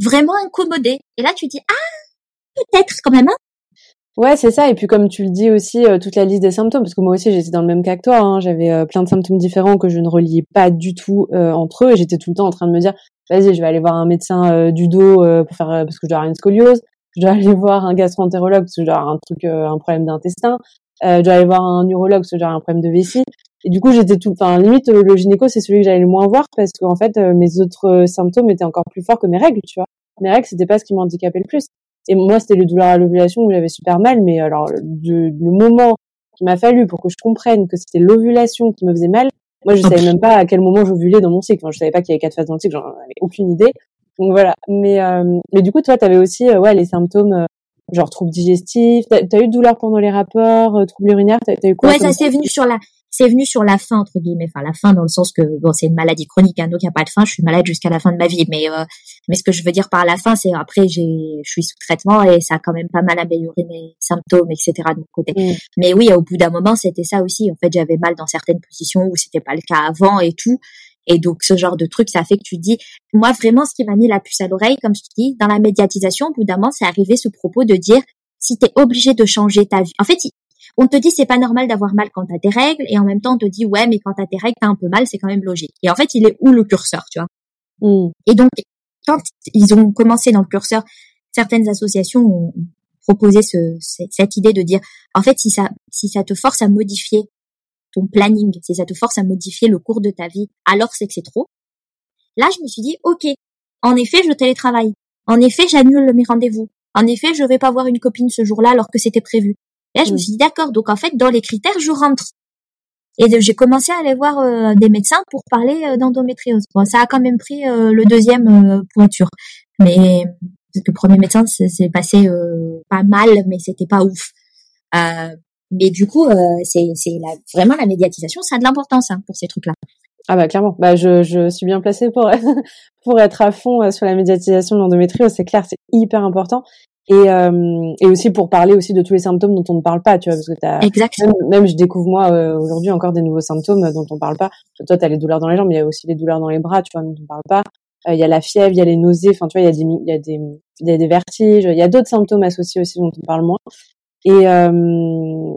vraiment incommodées. Et là, tu te dis ah peut-être quand même. Hein Ouais, c'est ça. Et puis comme tu le dis aussi, euh, toute la liste des symptômes, parce que moi aussi j'étais dans le même cas que toi. Hein, J'avais euh, plein de symptômes différents que je ne reliais pas du tout euh, entre eux, et j'étais tout le temps en train de me dire, vas-y, je vais aller voir un médecin euh, du dos pour faire parce que je dois avoir une scoliose. Je dois aller voir un gastro-entérologue parce que je dois avoir un truc, un problème d'intestin. Je dois aller voir un urologue parce que avoir un problème de vessie. Et du coup, j'étais tout, enfin limite le gynéco c'est celui que j'allais le moins voir parce qu'en fait mes autres symptômes étaient encore plus forts que mes règles, tu vois. Mes règles c'était pas ce qui m'handicapait le plus. Et moi, c'était les douleurs à l'ovulation où j'avais super mal, mais alors du- le moment qu'il m'a fallu pour que je comprenne que c'était l'ovulation qui me faisait mal, moi je savais même pas à quel moment j'ovulais dans mon cycle. Enfin, je savais pas qu'il y avait quatre phases dans le cycle, j'en avais aucune idée. Donc voilà. Mais euh, mais du coup, toi, t'avais aussi euh, ouais les symptômes euh, genre troubles digestifs. T'as as eu de douleurs pendant les rapports, euh, troubles urinaires? T'as as eu quoi Ouais, ça c'est venu sur la, c'est venu sur la fin entre guillemets, enfin la fin dans le sens que bon c'est une maladie chronique, hein, donc il y a pas de fin. Je suis malade jusqu'à la fin de ma vie, mais euh, mais ce que je veux dire par la fin, c'est après j'ai, je suis sous traitement et ça a quand même pas mal amélioré mes symptômes, etc. de mon côté. Mm. Mais oui, au bout d'un moment, c'était ça aussi. En fait, j'avais mal dans certaines positions où c'était pas le cas avant et tout. Et donc ce genre de truc, ça fait que tu te dis, moi vraiment, ce qui m'a mis la puce à l'oreille, comme je te dis, dans la médiatisation, au bout d'un moment, c'est arrivé ce propos de dire, si t'es obligé de changer ta vie. En fait, on te dit c'est pas normal d'avoir mal quand t'as tes règles, et en même temps on te dit ouais, mais quand t'as tes règles, t'as un peu mal, c'est quand même logique. Et en fait, il est où le curseur, tu vois? Mm. Et donc, quand ils ont commencé dans le curseur, certaines associations ont proposé ce, ce- cette idée de dire, en fait, si ça, si ça te force à modifier ton planning, si ça te force à modifier le cours de ta vie, alors c'est que c'est trop. Là, je me suis dit, ok, en effet, je télétravaille. En effet, j'annule mes rendez-vous. En effet, je vais pas voir une copine ce jour-là alors que c'était prévu. Là, je me suis dit, d'accord, donc en fait, dans les critères, je rentre. Et j'ai commencé à aller voir euh, des médecins pour parler euh, d'endométriose. Bon, ça a quand même pris euh, le deuxième sûr. Mais parce que le premier médecin, c'est passé pas mal, mais c'était pas ouf. Mais du coup, c'est vraiment la médiatisation, ça a de l'importance hein, pour ces trucs-là. Ah bah clairement. Bah je, je suis bien placée pour pour être à fond sur la médiatisation de l'endométriose. C'est clair, c'est hyper important. Et euh, et aussi pour parler aussi de tous les symptômes dont on ne parle pas, tu vois, parce que t'as Exact. même, même je découvre moi euh, aujourd'hui encore des nouveaux symptômes dont on parle pas. Toi, t'as les douleurs dans les jambes, mais il y a aussi les douleurs dans les bras, tu vois, dont on parle pas. Euh, Il y a la fièvre, il y a les nausées. Enfin, tu vois, il y a des il y a des il y a des vertiges. Il y a d'autres symptômes associés aussi dont on parle moins. Et euh,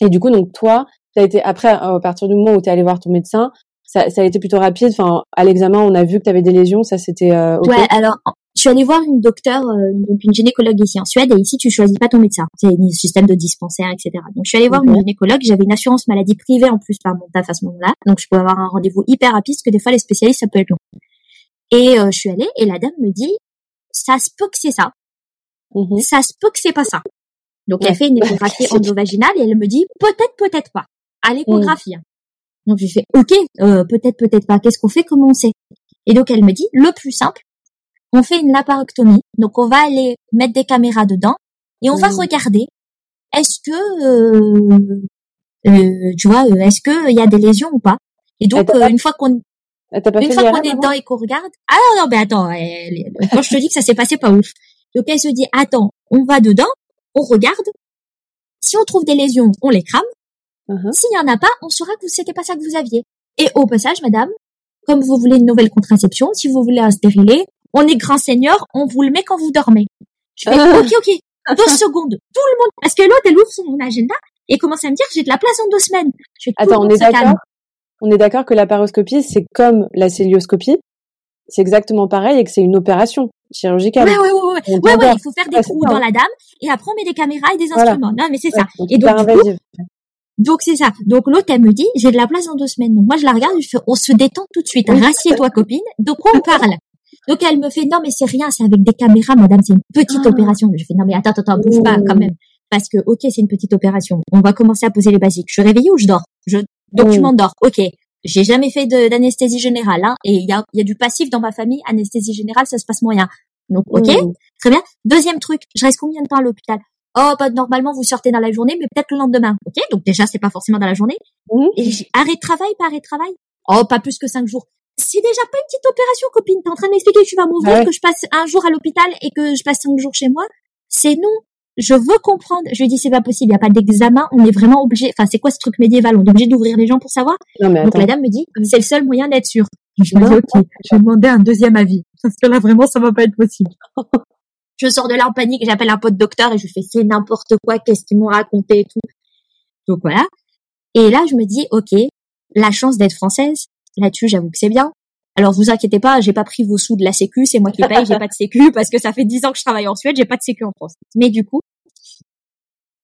et du coup, donc toi, t'as été après à partir du moment où t'es allé voir ton médecin, ça, ça a été plutôt rapide. Enfin, à l'examen, on a vu que t'avais des lésions. Ça, c'était euh. Ouais, alors suis allée voir une docteure, euh, donc une gynécologue ici en Suède, et ici tu choisis pas ton médecin, c'est un système de dispensaire, etc. Donc je suis allée voir une gynécologue, j'avais une assurance maladie privée en plus par mon taf à ce moment-là, donc je pouvais avoir un rendez-vous hyper rapide, parce que des fois les spécialistes ça peut être long. Et euh, je suis allée et la dame me dit, ça se peut que c'est ça, Mhm. ça se peut que c'est pas ça. Donc Ouais. elle fait une échographie endovaginale et elle me dit peut-être, peut-être pas. À l'échographie. hein. Donc je fais ok, euh, peut-être, peut-être pas. Qu'est-ce qu'on fait? Comment on sait? Et donc elle me dit le plus simple, on fait une laparectomie. Donc on va aller mettre des caméras dedans et on va regarder est-ce que euh, euh, tu vois, euh, est-ce que il y a des lésions ou pas? Et donc euh, une fois qu'on Ah, une fois qu'on est dedans et qu'on regarde, ah non, non, mais attends, elle- quand je te dis que ça s'est passé pas ouf. Donc elle se dit, attends, on va dedans, on regarde. Si on trouve des lésions, on les crame. Mhm. S'il y en a pas, on saura que c'était pas ça que vous aviez. Et au passage, madame, comme vous voulez une nouvelle contraception, si vous voulez un stérilet, on est grand seigneur, on vous le met quand vous dormez. Je fais, Ah. ok, ok, deux secondes, tout le monde, parce que l'autre, elle ouvre son agenda et commence à me dire, j'ai de la place en deux semaines. Je fais, Attends, on est d'accord? On est d'accord que la paroscopie, c'est comme la célioscopie? C'est exactement pareil et que c'est une opération chirurgicale. Ouais, ouais, ouais, ouais. Ouais, ouais, il faut faire des trous dans la dame et après on met des caméras et des Voilà. instruments. Non, mais c'est Ouais, ça. donc Et donc, du coup, donc c'est ça. Donc l'autre, elle me dit, j'ai de la place dans deux semaines. Donc moi, je la regarde, je fais, on se détend tout de suite. Rassieds-toi, copine. De quoi on parle? Donc elle me fait non mais c'est rien, c'est avec des caméras, madame, c'est une petite Ah. opération. Je fais non mais attends attends, bouge pas Mmh. quand même, parce que ok c'est une petite opération. On va commencer à poser les basiques. Je suis réveillée ou je dors? Je donc tu Mmh. m'endors. Ok. J'ai jamais fait d'anesthésie générale, hein, et il y a, il y a du passif dans ma famille. Anesthésie générale, ça se passe moyen. Donc ok, Mm. très bien. Deuxième truc, je reste combien de temps à l'hôpital? Oh, bah, normalement vous sortez dans la journée, mais peut-être le lendemain. Ok, donc déjà c'est pas forcément dans la journée. Mhm. Et j'ai- arrêt de travail, pas arrêt de travail? Oh, pas plus que cinq jours. C'est déjà pas une petite opération, copine. T'es en train de m'expliquer que tu vas m'ouvrir, ouais. que je passe un jour à l'hôpital et que je passe cinq jours chez moi. C'est non. Je veux comprendre. Je lui dis c'est pas possible. Il y a pas d'examen. On est vraiment obligé. Enfin, c'est quoi ce truc médiéval? On est obligé d'ouvrir les gens pour savoir. Non, mais Donc la dame me dit c'est le seul moyen d'être sûr. Je me dis ok. Je vais demander un deuxième avis parce que là vraiment ça va pas être possible. je sors de là en panique. J'appelle un pote docteur et je lui fais c'est n'importe quoi. Qu'est-ce qu'ils m'ont raconté et tout. Donc voilà. Et là je me dis ok. La chance d'être française. Là-dessus j'avoue que c'est bien. Alors vous inquiétez pas, j'ai pas pris vos sous de la sécu, c'est moi qui paye, j'ai pas de sécu parce que ça fait dix ans que je travaille en Suède, j'ai pas de sécu en France. Mais du coup,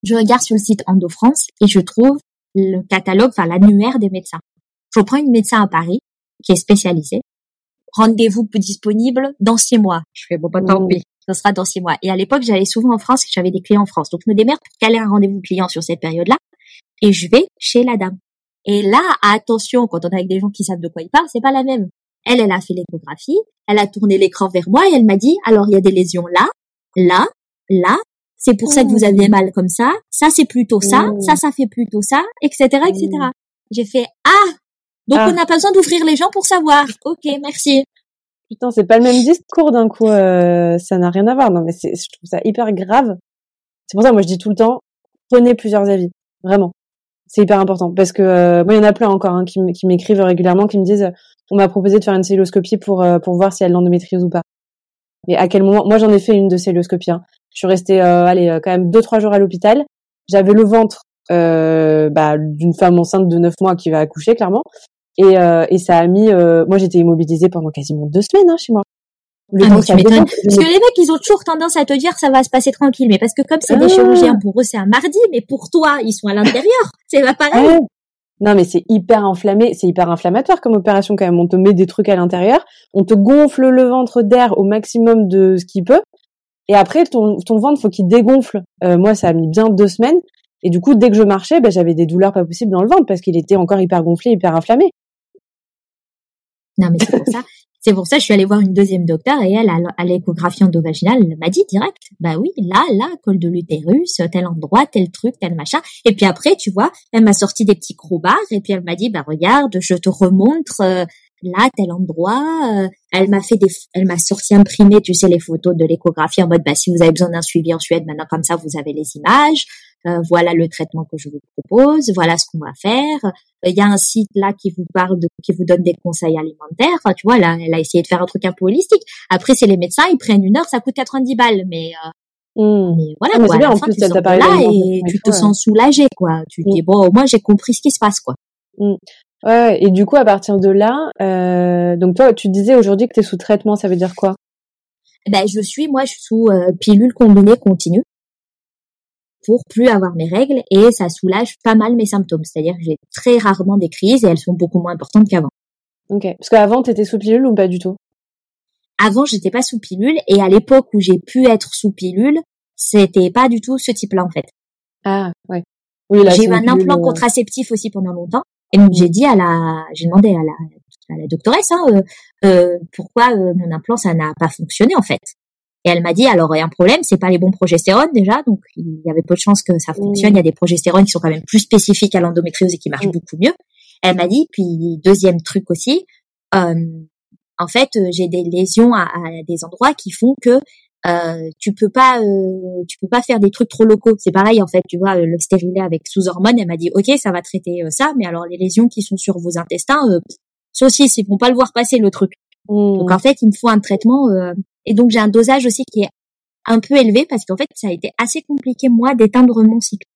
je regarde sur le site Endo France et je trouve le catalogue, enfin l'annuaire des médecins. Je prends une médecin à Paris qui est spécialisée. Rendez-vous disponible dans six mois. Je fais bon bah tant pis, ce sera dans six mois. Et à l'époque, j'allais souvent en France, j'avais des clients en France, donc je me démerde pour caler un rendez-vous client sur cette période-là. Et je vais chez la dame. Et là, attention, quand on est avec des gens qui savent de quoi ils parlent, c'est pas la même. Elle, elle a fait l'échographie, elle a tourné l'écran vers moi et elle m'a dit, alors il y a des lésions là, là, là, c'est pour ça que vous avez mal comme ça, ça c'est plutôt ça, Mmh. ça ça fait plutôt ça, etc., etc. Mmh. J'ai fait, ah, donc Ah. on n'a pas besoin d'ouvrir les gens pour savoir. Ok, merci. Putain, c'est pas le même discours d'un coup. euh, ça n'a rien à voir. Non, mais c'est, je trouve ça hyper grave. C'est pour ça, moi, je dis tout le temps, prenez plusieurs avis. Vraiment. C'est hyper important. Parce que, euh, moi, il y en a plein encore hein, qui, m'écrivent régulièrement, qui me disent, on m'a proposé de faire une celluloscopie pour, euh, pour voir si elle l'endométriose ou pas. Mais à quel moment Moi, j'en ai fait une de celluloscopie. Hein. Je suis restée, euh, allez, euh, quand même deux, trois jours à l'hôpital. J'avais le ventre euh, bah, d'une femme enceinte de neuf mois qui va accoucher, clairement. Et, et ça a mis... moi, j'étais immobilisée pendant quasiment deux semaines hein, chez moi. Le Ah, tu m'étonnes. Parce que les mecs, ils ont toujours tendance à te dire ça va se passer tranquille, mais parce que comme c'est des Ah. chirurgiens, pour eux c'est un mardi, mais pour toi, ils sont à l'intérieur. C'est pas pareil. Ouais. Non, mais c'est hyper inflammé, c'est hyper inflammatoire comme opération quand même. On te met des trucs à l'intérieur, on te gonfle le ventre d'air au maximum de ce qu'il peut, et après ton, ton ventre faut qu'il dégonfle. Euh, moi, ça a mis bien deux semaines, et du coup, dès que je marchais, ben, j'avais des douleurs pas possibles dans le ventre parce qu'il était encore hyper gonflé, hyper inflammé. Non, mais c'est pour ça. C'est pour ça que je suis allée voir une deuxième docteur et elle, à l'échographie endovaginale, m'a dit direct, bah oui, là, là, col de l'utérus, tel endroit, tel truc, tel machin. Et puis après, tu vois, elle m'a sorti des petits crobards et puis elle m'a dit, bah regarde, je te remontre euh, là, tel endroit. euh. elle m'a fait des, elle m'a sorti imprimé, tu sais, les photos de l'échographie en mode, bah si vous avez besoin d'un suivi en Suède, maintenant comme ça, vous avez les images. Euh, voilà le traitement que je vous propose, voilà ce qu'on va faire il y a un site là qui vous parle de, qui vous donne des conseils alimentaires. Enfin, tu vois, là, elle a essayé de faire un truc un peu holistique. Après, c'est les médecins, ils prennent une heure, ça coûte 90 balles, mais, euh, Hmm. mais voilà, Ah, mais quoi. c'est À bien, la en fin, plus, tu sors de là et tu te ouais. sens soulagé, quoi. Tu te Mm. dis, bon, au moins, j'ai compris ce qui se passe, quoi. Ouais, ouais. Et du coup, à partir de là, euh, donc toi, tu disais aujourd'hui que tu es sous traitement, ça veut dire quoi? Ben, je suis, moi, je suis sous euh, pilule combinée continue pour plus avoir mes règles et ça soulage pas mal mes symptômes. C'est-à-dire que j'ai très rarement des crises et elles sont beaucoup moins importantes qu'avant. Ok. Parce qu'avant, t'étais sous pilule ou pas du tout? Avant, j'étais pas sous pilule et à l'époque où j'ai pu être sous pilule, c'était pas du tout ce type-là en fait. Ah, ouais. Oui, J'ai eu un implant euh, contraceptif aussi pendant longtemps et donc j'ai dit à la, j'ai demandé à la, à la doctoresse hein, euh, euh, pourquoi euh, mon implant ça n'a pas fonctionné en fait. Et elle m'a dit alors il y a un problème, c'est pas les bons progestérones déjà, donc il y avait peu de chances que ça fonctionne. Il y a des progestérones qui sont quand même plus spécifiques à l'endométriose et qui marchent Mm. beaucoup mieux. Elle m'a dit puis deuxième truc aussi, euh, en fait euh, j'ai des lésions à, à des endroits qui font que euh, tu peux pas euh, tu peux pas faire des trucs trop locaux c'est pareil en fait tu vois euh, le stérilet avec sous hormones elle m'a dit ok ça va traiter euh, ça mais alors les lésions qui sont sur vos intestins euh, ça aussi ils vont pas le voir passer le truc hmm. donc en fait il me faut un traitement euh, et donc j'ai un dosage aussi qui est un peu élevé parce qu'en fait ça a été assez compliqué moi d'éteindre mon cycle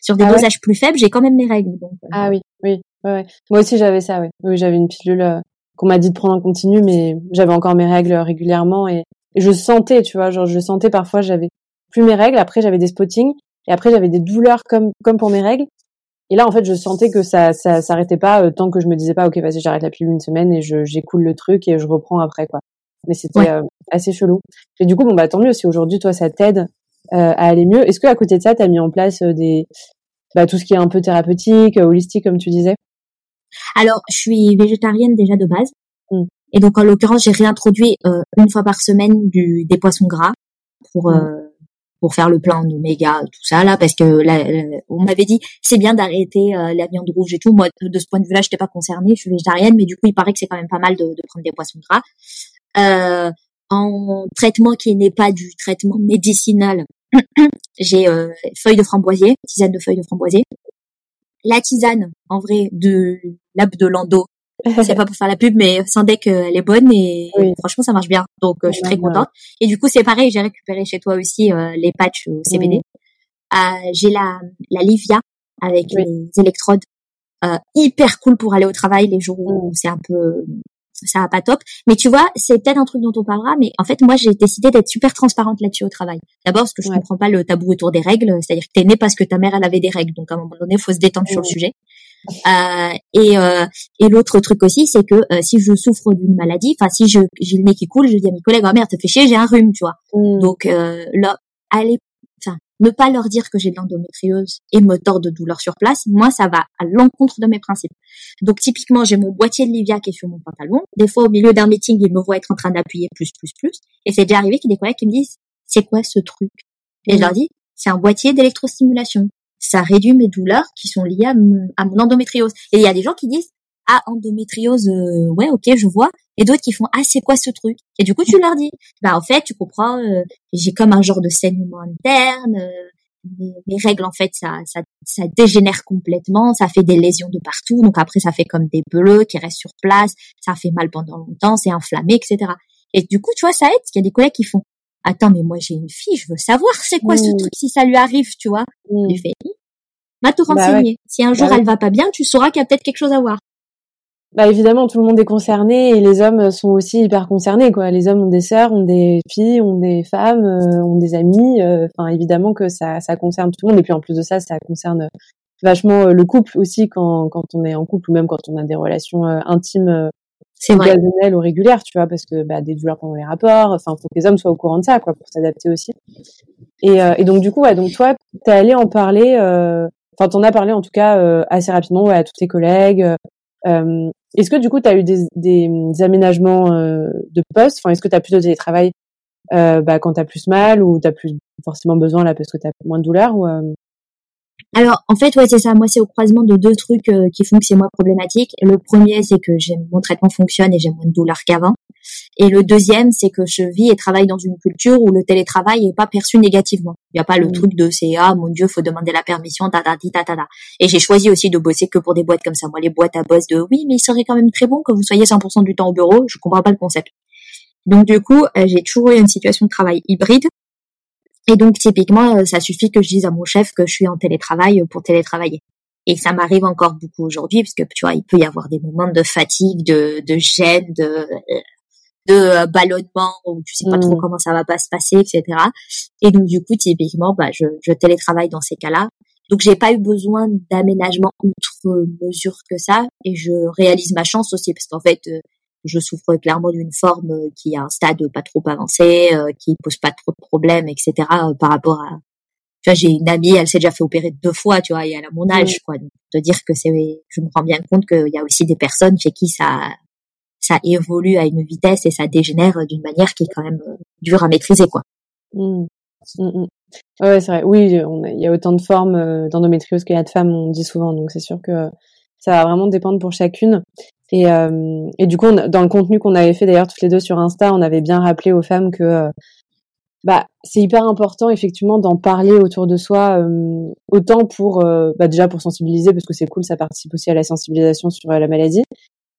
sur des Ah ouais dosages plus faibles j'ai quand même mes règles donc euh, Ah oui, oui, ouais, ouais. Moi aussi j'avais ça, oui. Oui, j'avais une pilule euh, qu'on m'a dit de prendre en continu, mais j'avais encore mes règles euh, régulièrement et, et je sentais, tu vois, genre je sentais parfois j'avais plus mes règles, après j'avais des spottings et après j'avais des douleurs comme comme pour mes règles. Et là en fait je sentais que ça ça s'arrêtait pas euh, tant que je me disais pas ok vas-y j'arrête la pilule une semaine et je j'écoule le truc et je reprends après quoi. Mais c'était assez chelou. Et du coup, bon bah tant mieux si aujourd'hui toi ça t'aide à aller mieux. Est-ce que à côté de ça, tu as mis en place des bah, tout ce qui est un peu thérapeutique, holistique comme tu disais? Alors, je suis végétarienne déjà de base. Mmh. Et donc en l'occurrence, j'ai réintroduit une fois par semaine du des poissons gras pour mmh pour faire le plein d'oméga, tout ça là, parce que là, on m'avait dit c'est bien d'arrêter euh, la viande rouge et tout. Moi, de ce point de vue-là, je n'étais pas concernée, je suis végétarienne, mais du coup, il paraît que c'est quand même pas mal de, de prendre des poissons gras. Euh, en traitement qui n'est pas du traitement médicinal, j'ai euh, feuilles de framboisier, tisane de feuilles de framboisier. La tisane, en vrai, de l'ab de Lando, c'est pas pour faire la pub, mais Sandec, euh, elle est bonne et franchement, ça marche bien. Donc, euh, je suis très contente. Et du coup, c'est pareil, j'ai récupéré chez toi aussi euh, les patchs au CBD. j'ai la, la Livia avec les électrodes hyper cool pour aller au travail les jours où c'est un peu ça va pas top. Mais tu vois, c'est peut-être un truc dont on parlera, mais en fait, moi, j'ai décidé d'être super transparente là-dessus au travail. D'abord, parce que je ne comprends pas le tabou autour des règles, c'est-à-dire que t'es né parce que ta mère, elle avait des règles, donc à un moment donné, faut se détendre sur le sujet. Euh, et euh, et l'autre truc aussi, c'est que euh, si je souffre d'une maladie, enfin si je j'ai le nez qui coule, je dis à mes collègues, oh merde, ça fait chier, j'ai un rhume, tu vois. Mm. Donc là, allez, ne pas leur dire que j'ai de l'endométriose et me tordre de douleur sur place, moi, ça va à l'encontre de mes principes. Donc, typiquement, j'ai mon boîtier de Livia qui est sur mon pantalon. Des fois, au milieu d'un meeting, ils me voient être en train d'appuyer plus, plus, plus. Et c'est déjà arrivé qu'il y ait des collègues qui me disent, c'est quoi ce truc? Et je leur dis, c'est un boîtier d'électrostimulation. Ça réduit mes douleurs qui sont liées à mon, endométriose. Et il y a des gens qui disent, ah, endométriose, euh, ouais, ok, je vois. Et d'autres qui font, ah, c'est quoi ce truc? Et du coup, tu leur dis, bah en fait, tu comprends, euh, j'ai comme un genre de saignement interne. Euh, mes, règles, en fait, ça, ça, ça dégénère complètement, ça fait des lésions de partout. Donc après, ça fait comme des bleus qui restent sur place, ça fait mal pendant longtemps, c'est inflammé, etc. Et du coup, tu vois, ça aide. Il y a des collègues qui font, attends, mais moi j'ai une fille, je veux savoir c'est quoi ce mmh. truc si ça lui arrive, tu vois? Mmh. Je fais, va te bah renseigner. Si un jour bah elle va pas bien, tu sauras qu'il y a peut-être quelque chose à voir bah évidemment tout le monde est concerné et les hommes sont aussi hyper concernés quoi. Les hommes ont des sœurs, ont des filles, ont des femmes, euh, ont des amis. Euh, enfin évidemment que ça ça concerne tout le monde et puis en plus de ça ça concerne vachement euh, le couple aussi quand quand on est en couple ou même quand on a des relations intimes c'est occasionnelles ou régulières tu vois parce que bah des douleurs pendant les rapports. Enfin faut que les hommes soient au courant de ça quoi pour s'adapter aussi. Et et donc du coup ouais donc toi t'es allé en parler. Enfin t'en as parlé en tout cas assez rapidement ouais, à tous tes collègues. Euh, est-ce que du coup, tu as eu des, des, aménagements euh, de poste Enfin, est-ce que tu as plus de télétravail euh, bah, quand tu as plus mal ou tu plus forcément besoin là parce que tu as moins de douleur ou, euh? Alors, en fait, ouais, c'est ça. Moi, c'est au croisement de deux trucs euh, qui font que c'est moins problématique. Le premier, c'est que mon traitement fonctionne et j'ai moins de douleur qu'avant. Et le deuxième, c'est que je vis et travaille dans une culture où le télétravail est pas perçu négativement. Il n'y a pas le mmh. truc de c'est ah mon dieu, faut demander la permission, ta ta ta ta ta. Et j'ai choisi aussi de bosser que pour des boîtes comme ça. Moi, les boîtes à boss de oui, mais il serait quand même très bon que vous soyez 100% du temps au bureau. Je comprends pas le concept. Donc du coup, euh, j'ai toujours eu une situation de travail hybride et donc typiquement, euh, ça suffit que je dise à mon chef que je suis en télétravail pour télétravailler. Et ça m'arrive encore beaucoup aujourd'hui, parce que tu vois, il peut y avoir des moments de fatigue, de, de gêne, de, de euh, ballonnement où tu sais pas trop mmh. comment ça va pas se passer, etc. Et donc du coup, typiquement, bah, je, je télétravaille dans ces cas-là. Donc j'ai pas eu besoin d'aménagement outre mesure que ça, et je réalise ma chance aussi parce qu'en fait, euh, je souffre clairement d'une forme euh, qui a un stade pas trop avancé, euh, qui pose pas trop de problèmes, etc. Euh, par rapport à, tu vois, j'ai une amie, elle s'est déjà fait opérer deux fois, tu vois, et elle a mon âge, quoi. Donc, de dire que c'est, je me rends bien compte qu'il y a aussi des personnes chez qui ça, ça évolue à une vitesse et ça dégénère d'une manière qui est quand même dure à maîtriser, quoi. Mmh. Mmh, mmh. Ouais, c'est vrai. Oui, il y a autant de formes d'endométriose qu'il y a de femmes, on dit souvent. Donc c'est sûr que ça va vraiment dépendre pour chacune. Et, euh, et du coup, dans le contenu qu'on avait fait d'ailleurs toutes les deux sur Insta, on avait bien rappelé aux femmes que euh, bah, c'est hyper important effectivement d'en parler autour de soi, euh, autant pour bah, déjà pour sensibiliser parce que c'est cool, ça participe aussi à la sensibilisation sur la maladie,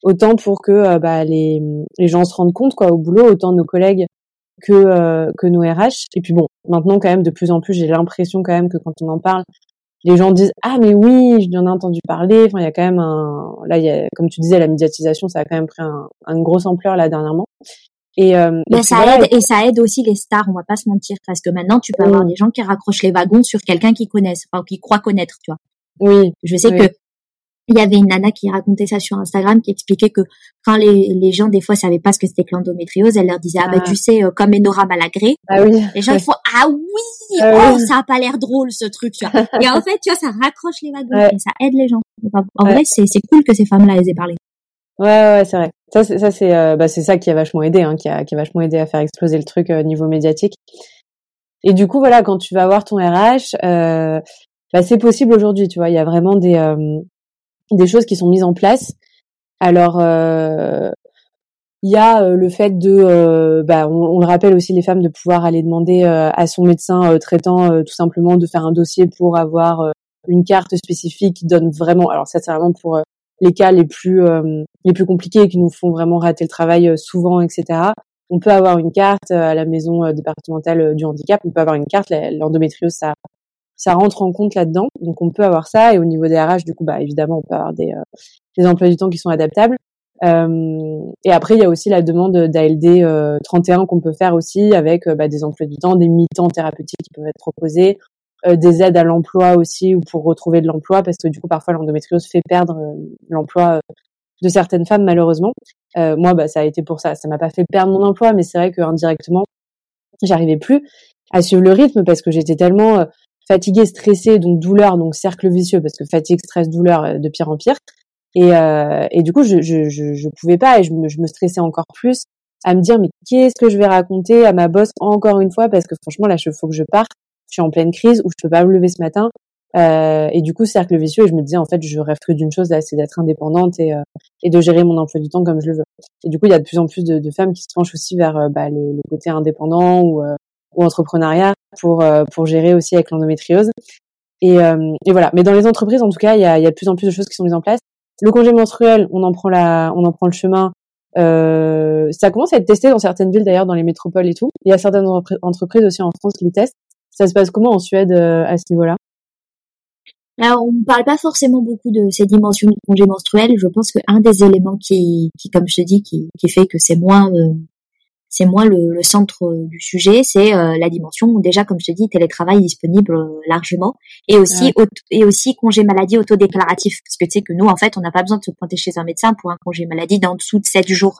autant pour que bah, les, les gens se rendent compte quoi au boulot, autant nos collègues que que nos RH. Et puis bon, maintenant quand même de plus en plus, j'ai l'impression quand même que quand on en parle, les gens disent ah mais oui j'en ai entendu parler. Enfin il y a quand même un là il y a comme tu disais la médiatisation ça a quand même pris un, une grosse ampleur là dernièrement. Et, euh, et ça aide et ça aide aussi les stars on va pas se mentir parce que maintenant tu peux avoir des gens qui raccrochent les wagons sur quelqu'un qu'ils connaissent enfin qui croient connaître tu vois. Oui. Je sais que il y avait une nana qui racontait ça sur Instagram qui expliquait que quand les, les gens des fois savaient pas ce que c'était que l'endométriose, elle leur disait ah, bah tu sais euh, comme Enora Malagré. Ah oui. Les gens ils font ah oui, Ah oh ça a pas l'air drôle ce truc. Tu vois. et en fait tu vois ça raccroche les wagons Ouais. et ça aide les gens. En Ouais. vrai c'est c'est cool que ces femmes-là elles aient parlé. Ouais, ouais, c'est vrai. Ça, c'est, ça, c'est, euh, bah, c'est ça qui a vachement aidé, hein, qui a, qui a vachement aidé à faire exploser le truc euh, niveau médiatique. Et du coup, voilà, quand tu vas voir ton RH, bah, c'est possible aujourd'hui, tu vois. Il y a vraiment des, des choses qui sont mises en place. Alors, euh, il y a euh, le fait de, euh, bah, on, on le rappelle aussi les femmes de pouvoir aller demander à son médecin traitant tout simplement de faire un dossier pour avoir une carte spécifique qui donne vraiment. Alors ça, c'est vraiment pour les cas les plus euh, les plus compliqués qui nous font vraiment rater le travail euh, souvent, etc. On peut avoir une carte à la maison départementale du handicap. On peut avoir une carte. L'endométriose, ça ça rentre en compte là-dedans. Donc on peut avoir ça. Et au niveau des RH, du coup, bah évidemment, on peut avoir des euh, des emplois du temps qui sont adaptables. Euh, et après, il y a aussi la demande d'ALD euh, 31 qu'on peut faire aussi avec euh, bah, des emplois du temps, des mi-temps thérapeutiques qui peuvent être proposés, euh, des aides à l'emploi aussi ou pour retrouver de l'emploi parce que du coup parfois l'endométriose fait perdre euh, l'emploi de certaines femmes malheureusement. Moi bah ça a été pour ça, ça m'a pas fait perdre mon emploi mais c'est vrai que indirectement j'arrivais plus à suivre le rythme parce que j'étais tellement fatiguée, stressée, donc douleur, donc cercle vicieux parce que fatigue, stress, douleur euh, de pire en pire. Et, euh, et du coup je, je je je pouvais pas et je me, je me stressais encore plus à me dire mais qu'est-ce que je vais raconter à ma boss encore une fois? Parce que franchement là il faut que je parte je suis en pleine crise ou je peux pas me lever ce matin. Euh, et du coup, cercle vicieux, et je me disais, en fait, je rêve que d'une chose, c'est d'être indépendante et, euh, et de gérer mon emploi du temps comme je le veux. Et du coup, il y a de plus en plus de, de femmes qui se penchent aussi vers euh, bah, le, le côté indépendant ou, euh, ou entrepreneuriat pour, euh, pour gérer aussi avec l'endométriose. Et, euh, et voilà. Mais dans les entreprises, en tout cas, il y a, y a de plus en plus de choses qui sont mises en place. Le congé menstruel, on en prend la, on en prend le chemin. Euh, ça commence à être testé dans certaines villes, d'ailleurs, dans les métropoles et tout. Il y a certaines entrepri- entreprises aussi en France qui le testent. Ça se passe comment en Suède à ce niveau-là? Alors, on ne parle pas forcément beaucoup de ces dimensions du congé menstruel. Je pense qu'un des éléments qui, qui, comme je te dis, qui, qui fait que c'est moins, euh, c'est moins le, le centre euh, du sujet, c'est euh, la dimension déjà, comme je te dis, télétravail disponible euh, largement, et aussi Ouais. auto- et aussi congé maladie autodéclaratif, parce que tu sais que nous, en fait, on n'a pas besoin de se pointer chez un médecin pour un congé maladie d'en dessous de 7 jours.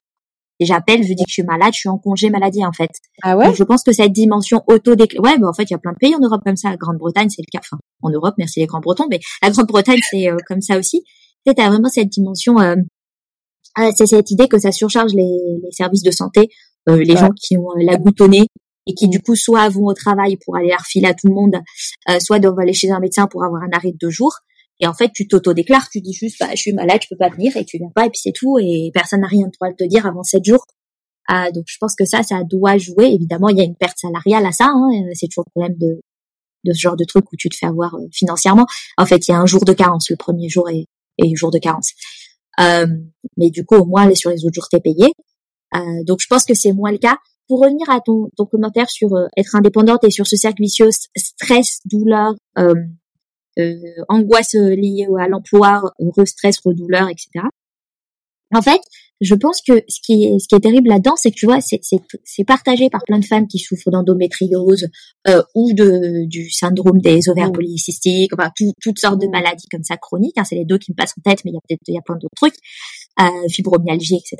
Et j'appelle, je dis que je suis malade, je suis en congé maladie en fait. Ah ouais? Donc, je pense que cette dimension auto ouais, bah, en fait, il y a plein de pays en Europe comme ça. La Grande-Bretagne, c'est le cas. Enfin, en Europe, merci les Grands-Bretons, mais la Grande-Bretagne, c'est euh, comme ça aussi. Tu as vraiment cette dimension, euh, euh, c'est cette idée que ça surcharge les, les services de santé, les Ouais. gens qui ont euh, la nez et qui du coup soit vont au travail pour aller la refiler à tout le monde, euh, soit doivent aller chez un médecin pour avoir un arrêt de deux jours. Et en fait, tu t'auto-déclares, tu dis juste, bah, je suis malade, je peux pas venir, et tu viens pas, et puis c'est tout, et personne n'a rien de droit de te dire avant sept jours. Ah, donc je pense que ça, ça doit jouer. Évidemment, il y a une perte salariale à ça. Hein, euh, c'est toujours le problème de, de ce genre de truc où tu te fais avoir euh, financièrement. En fait, il y a un jour de carence. Le premier jour est, est jour de carence. Euh, mais du coup, au moins, les- sur les autres jours, t'es payé. Euh, donc je pense que c'est moins le cas. Pour revenir à ton, ton commentaire sur euh, être indépendante et sur ce cercle vicieux, stress, douleur, euh, euh, angoisse liée à l'emploi, re-stress, redouleur, etc. En fait, je pense que ce qui est, ce qui est terrible là-dedans, c'est que tu vois, c'est, c'est, c'est partagé par plein de femmes qui souffrent d'endométriose euh, ou de du syndrome des ovaires Mm. polycystiques, enfin tout- toutes sortes de maladies comme ça chroniques. hein, c'est les deux qui me passent en tête, mais il y a peut-être il y a plein d'autres trucs, euh, fibromyalgie, etc.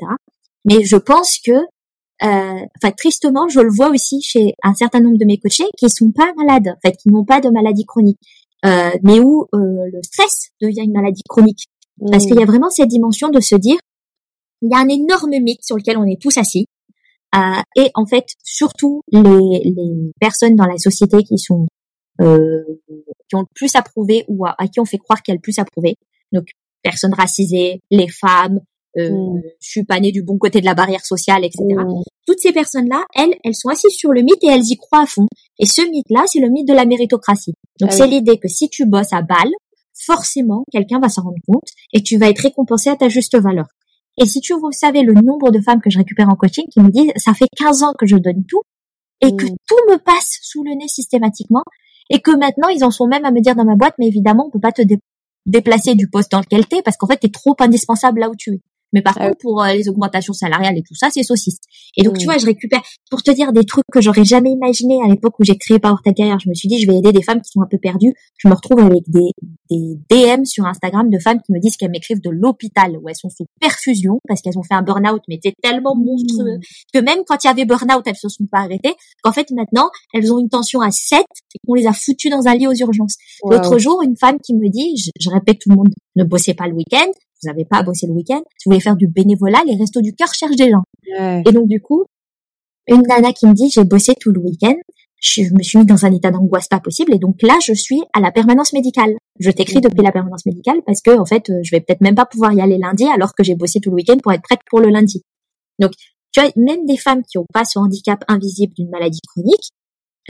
Mais je pense que, euh, enfin tristement, je le vois aussi chez un certain nombre de mes coachés qui sont pas malades, en fait, qui n'ont pas de maladie chronique, euh, mais où euh, le stress devient une maladie chronique. Parce qu'il y a vraiment cette dimension de se dire, il y a un énorme mythe sur lequel on est tous assis. Euh, et en fait, surtout les, les personnes dans la société qui sont euh, qui ont le plus approuvé ou à, à qui on fait croire qu'il y a le plus approuvé. Donc, personnes racisées, les femmes, euh, Mm. je suis pas née du bon côté de la barrière sociale, etc. Mmh. Toutes ces personnes-là, elles, elles sont assises sur le mythe et elles y croient à fond. Et ce mythe-là, c'est le mythe de la méritocratie. Donc, Ah c'est oui. l'idée que si tu bosses à balle, forcément, quelqu'un va s'en rendre compte et tu vas être récompensé à ta juste valeur. Et si tu vous savez le nombre de femmes que je récupère en coaching qui me disent, ça fait 15 ans que je donne tout et que Mm. tout me passe sous le nez systématiquement et que maintenant ils en sont même à me dire dans ma boîte, mais évidemment, on peut pas te dé- déplacer du poste dans lequel t'es parce qu'en fait, t'es trop indispensable là où tu es. Mais par Ah contre, pour euh, les augmentations salariales et tout ça, c'est saucisse. Et donc, tu Mm. vois, je récupère, pour te dire des trucs que j'aurais jamais imaginé à l'époque où j'ai créé Power Ta Carrière, je me suis dit, je vais aider des femmes qui sont un peu perdues. Je me retrouve avec des, des DM sur Instagram de femmes qui me disent qu'elles m'écrivent de l'hôpital, où elles sont sous perfusion parce qu'elles ont fait un burn-out, mais c'est tellement monstrueux que même quand il y avait burn-out, elles se sont pas arrêtées, qu'en fait, maintenant, elles ont une tension à 7 et qu'on les a foutues dans un lit aux urgences. L'autre jour, une femme qui me dit, je, je répète tout le monde, ne bossez pas le week-end, vous n'avez pas à bosser le week-end, si vous voulez faire du bénévolat, les restos du cœur cherchent des gens. Ouais. Et donc du coup, une nana qui me dit, j'ai bossé tout le week-end, je me suis mis dans un état d'angoisse pas possible, et donc là, je suis à la permanence médicale. Je t'écris depuis la permanence médicale parce que en fait, euh, je vais peut-être même pas pouvoir y aller lundi alors que j'ai bossé tout le week-end pour être prête pour le lundi. Donc, tu vois, même des femmes qui ont pas ce handicap invisible d'une maladie chronique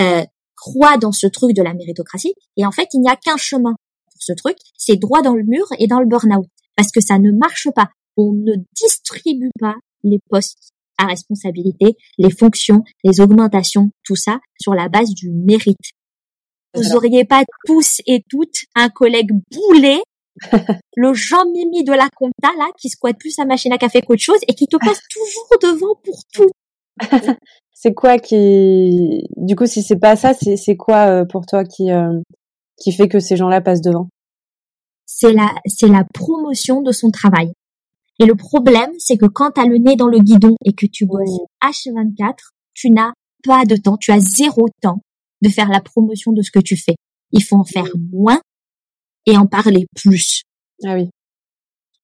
euh, croient dans ce truc de la méritocratie, et en fait, il n'y a qu'un chemin pour ce truc, c'est droit dans le mur et dans le burn-out, parce que ça ne marche pas. On ne distribue pas les postes à responsabilité, les fonctions, les augmentations, tout ça sur la base du mérite. Vous auriez pas tous et toutes un collègue boulet, le Jean-Mimi de la compta là, qui squatte plus sa machine à café qu'autre chose et qui te passe toujours devant pour tout. C'est quoi qui, du coup, si c'est pas ça, c'est c'est quoi euh, pour toi qui euh, qui fait que ces gens-là passent devant? C'est la, c'est la promotion de son travail. Et le problème, c'est que quand t'as le nez dans le guidon et que tu bosses H24, tu n'as pas de temps, tu as zéro temps de faire la promotion de ce que tu fais. Il faut en faire moins et en parler plus. Ah oui.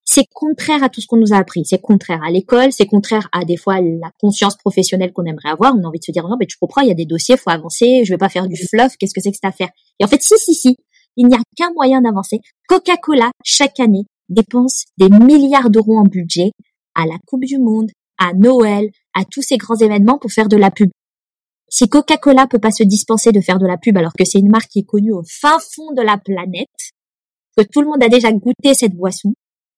c'est contraire à tout ce qu'on nous a appris. C'est contraire à l'école, c'est contraire à des fois la conscience professionnelle qu'on aimerait avoir. On a envie de se dire non, mais tu comprends, il y a des dossiers, faut avancer. Je vais pas faire du fluff. Qu'est-ce que c'est que cette affaire? Et en fait, si, si, si, il n'y a qu'un moyen d'avancer. Coca-Cola chaque année dépense des milliards d'euros en budget à la Coupe du Monde, à Noël, à tous ces grands événements pour faire de la pub. Si Coca-Cola peut pas se dispenser de faire de la pub alors que c'est une marque qui est connue au fin fond de la planète, que tout le monde a déjà goûté cette boisson,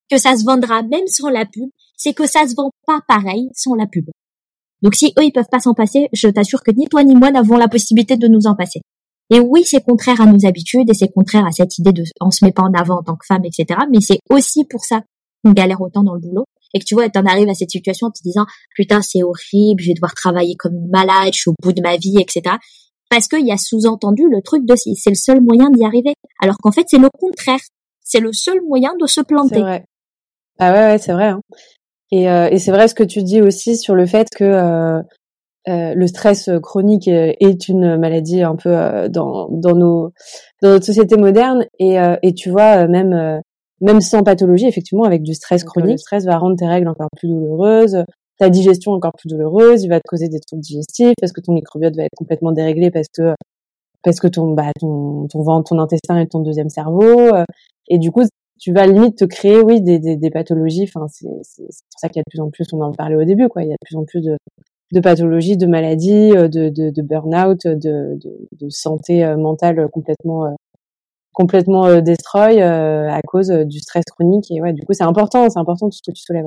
que ça se vendra même sans la pub, c'est que ça se vend pas pareil sans la pub. Donc si eux ils peuvent pas s'en passer, je t'assure que ni toi ni moi n'avons la possibilité de nous en passer. Et oui, c'est contraire à nos habitudes et c'est contraire à cette idée de on se met pas en avant en tant que femme, etc. Mais c'est aussi pour ça qu'on galère autant dans le boulot et que tu vois, t'en arrives à cette situation en te disant putain c'est horrible, je vais devoir travailler comme une malade, je suis au bout de ma vie, etc. Parce qu'il y a sous-entendu le truc de c'est le seul moyen d'y arriver, alors qu'en fait c'est le contraire, c'est le seul moyen de se C'est planter. vrai. Ah ouais, ouais c'est vrai. Hein. Et, euh, et c'est vrai ce que tu dis aussi sur le fait que euh, euh, le stress chronique est est une maladie un peu euh, dans, dans nos dans notre société moderne. Et, euh, et tu vois, euh, même euh, même sans pathologie, effectivement, avec du stress euh, chronique, le- le stress va rendre tes règles encore plus douloureuses, ta digestion encore plus douloureuse, il va te causer des troubles digestifs parce que ton microbiote va être complètement déréglé parce que parce que ton bah ton ton ventre, ton intestin est ton deuxième cerveau. euh, et du coup, tu vas limite te créer, oui, des, des, des pathologies. Enfin, c'est c'est c'est pour ça qu'il y a de plus en plus, on en parlait au début, quoi. Il y a de plus en plus de, de pathologies, de maladies, euh, de, de, de burn-out, de, de, de santé euh, mentale complètement euh, complètement euh, destroy à cause du stress chronique. Et ouais, du coup, c'est important, c'est important tout ce que tu soulèves.